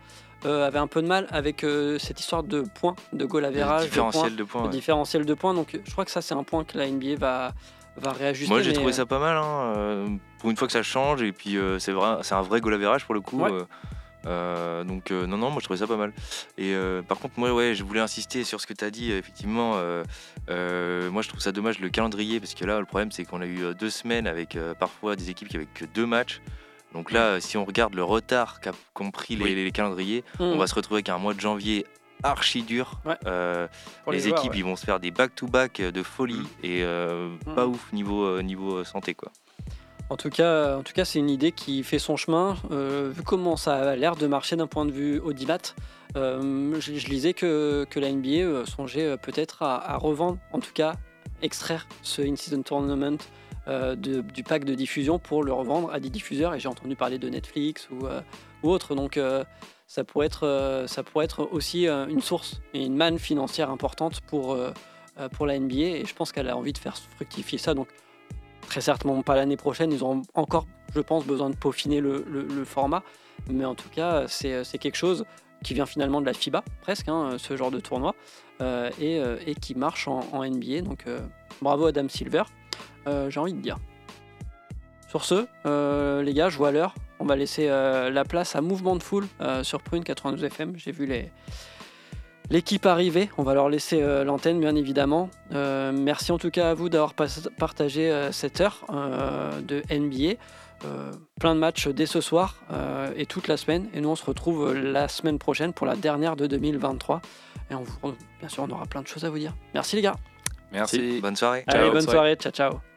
euh, avaient un peu de mal avec euh, cette histoire de points, de goal de points, différentiel de points. de ouais. différentiel de points. Donc, je crois que ça, c'est un point que la NBA va, va réajuster. Moi j'ai trouvé euh, ça pas mal. hein, pour une fois que ça change et puis c'est vrai, c'est un vrai goal average pour le coup. Ouais. euh, donc euh, non non moi je trouvais ça pas mal et euh, par contre moi ouais je voulais insister sur ce que tu as dit effectivement moi je trouve ça dommage le calendrier parce que là le problème c'est qu'on a eu deux semaines avec parfois des équipes qui avaient que deux matchs donc là euh, si on regarde le retard qu'a qu'ont pris les, Oui. les calendriers hmm, on va se retrouver avec un mois de janvier archi dur Ouais. Euh, les, joueurs, équipes ouais. ils vont se faire des back-to-back de folie Mm. et euh, Mm. pas ouf niveau, euh, niveau euh, santé quoi. En tout cas, en tout cas, c'est une idée qui fait son chemin. Euh, vu comment ça a l'air de marcher d'un point de vue audimat, euh, je, je lisais que, que la NBA euh, songeait euh, peut-être à, à revendre, en tout cas extraire ce in-season tournament euh, du pack de diffusion pour le revendre à des diffuseurs. Et j'ai entendu parler de Netflix ou, euh, autre. Donc euh, ça, pourrait être, ça pourrait être aussi une source et une manne financière importante pour, pour la NBA. Et je pense qu'elle a envie de faire fructifier ça. Donc très certainement pas l'année prochaine. Ils auront encore, je pense, besoin de peaufiner le, format. Mais en tout cas, c'est quelque chose qui vient finalement de la FIBA, presque, hein, ce genre de tournoi, et, et qui marche en, NBA. Donc euh, bravo Adam Silver, j'ai envie de dire. Sur ce, euh, les gars, je vois l'heure. On va laisser euh, la place à Mouvement de Foule euh, sur Prune 92 FM. J'ai vu les, l'équipe arriver. On va leur laisser euh, l'antenne, bien évidemment. Euh, merci en tout cas à vous d'avoir pas- partagé euh, cette heure euh, de NBA. Euh, plein de matchs dès ce soir euh, et toute la semaine. Et nous, on se retrouve euh, la semaine prochaine pour la dernière de 2023. Et on vous, bien sûr, on aura plein de choses à vous dire. Merci les gars. Merci. Bonne soirée. Allez, Ciao, bonne bonne soirée. Ciao, ciao.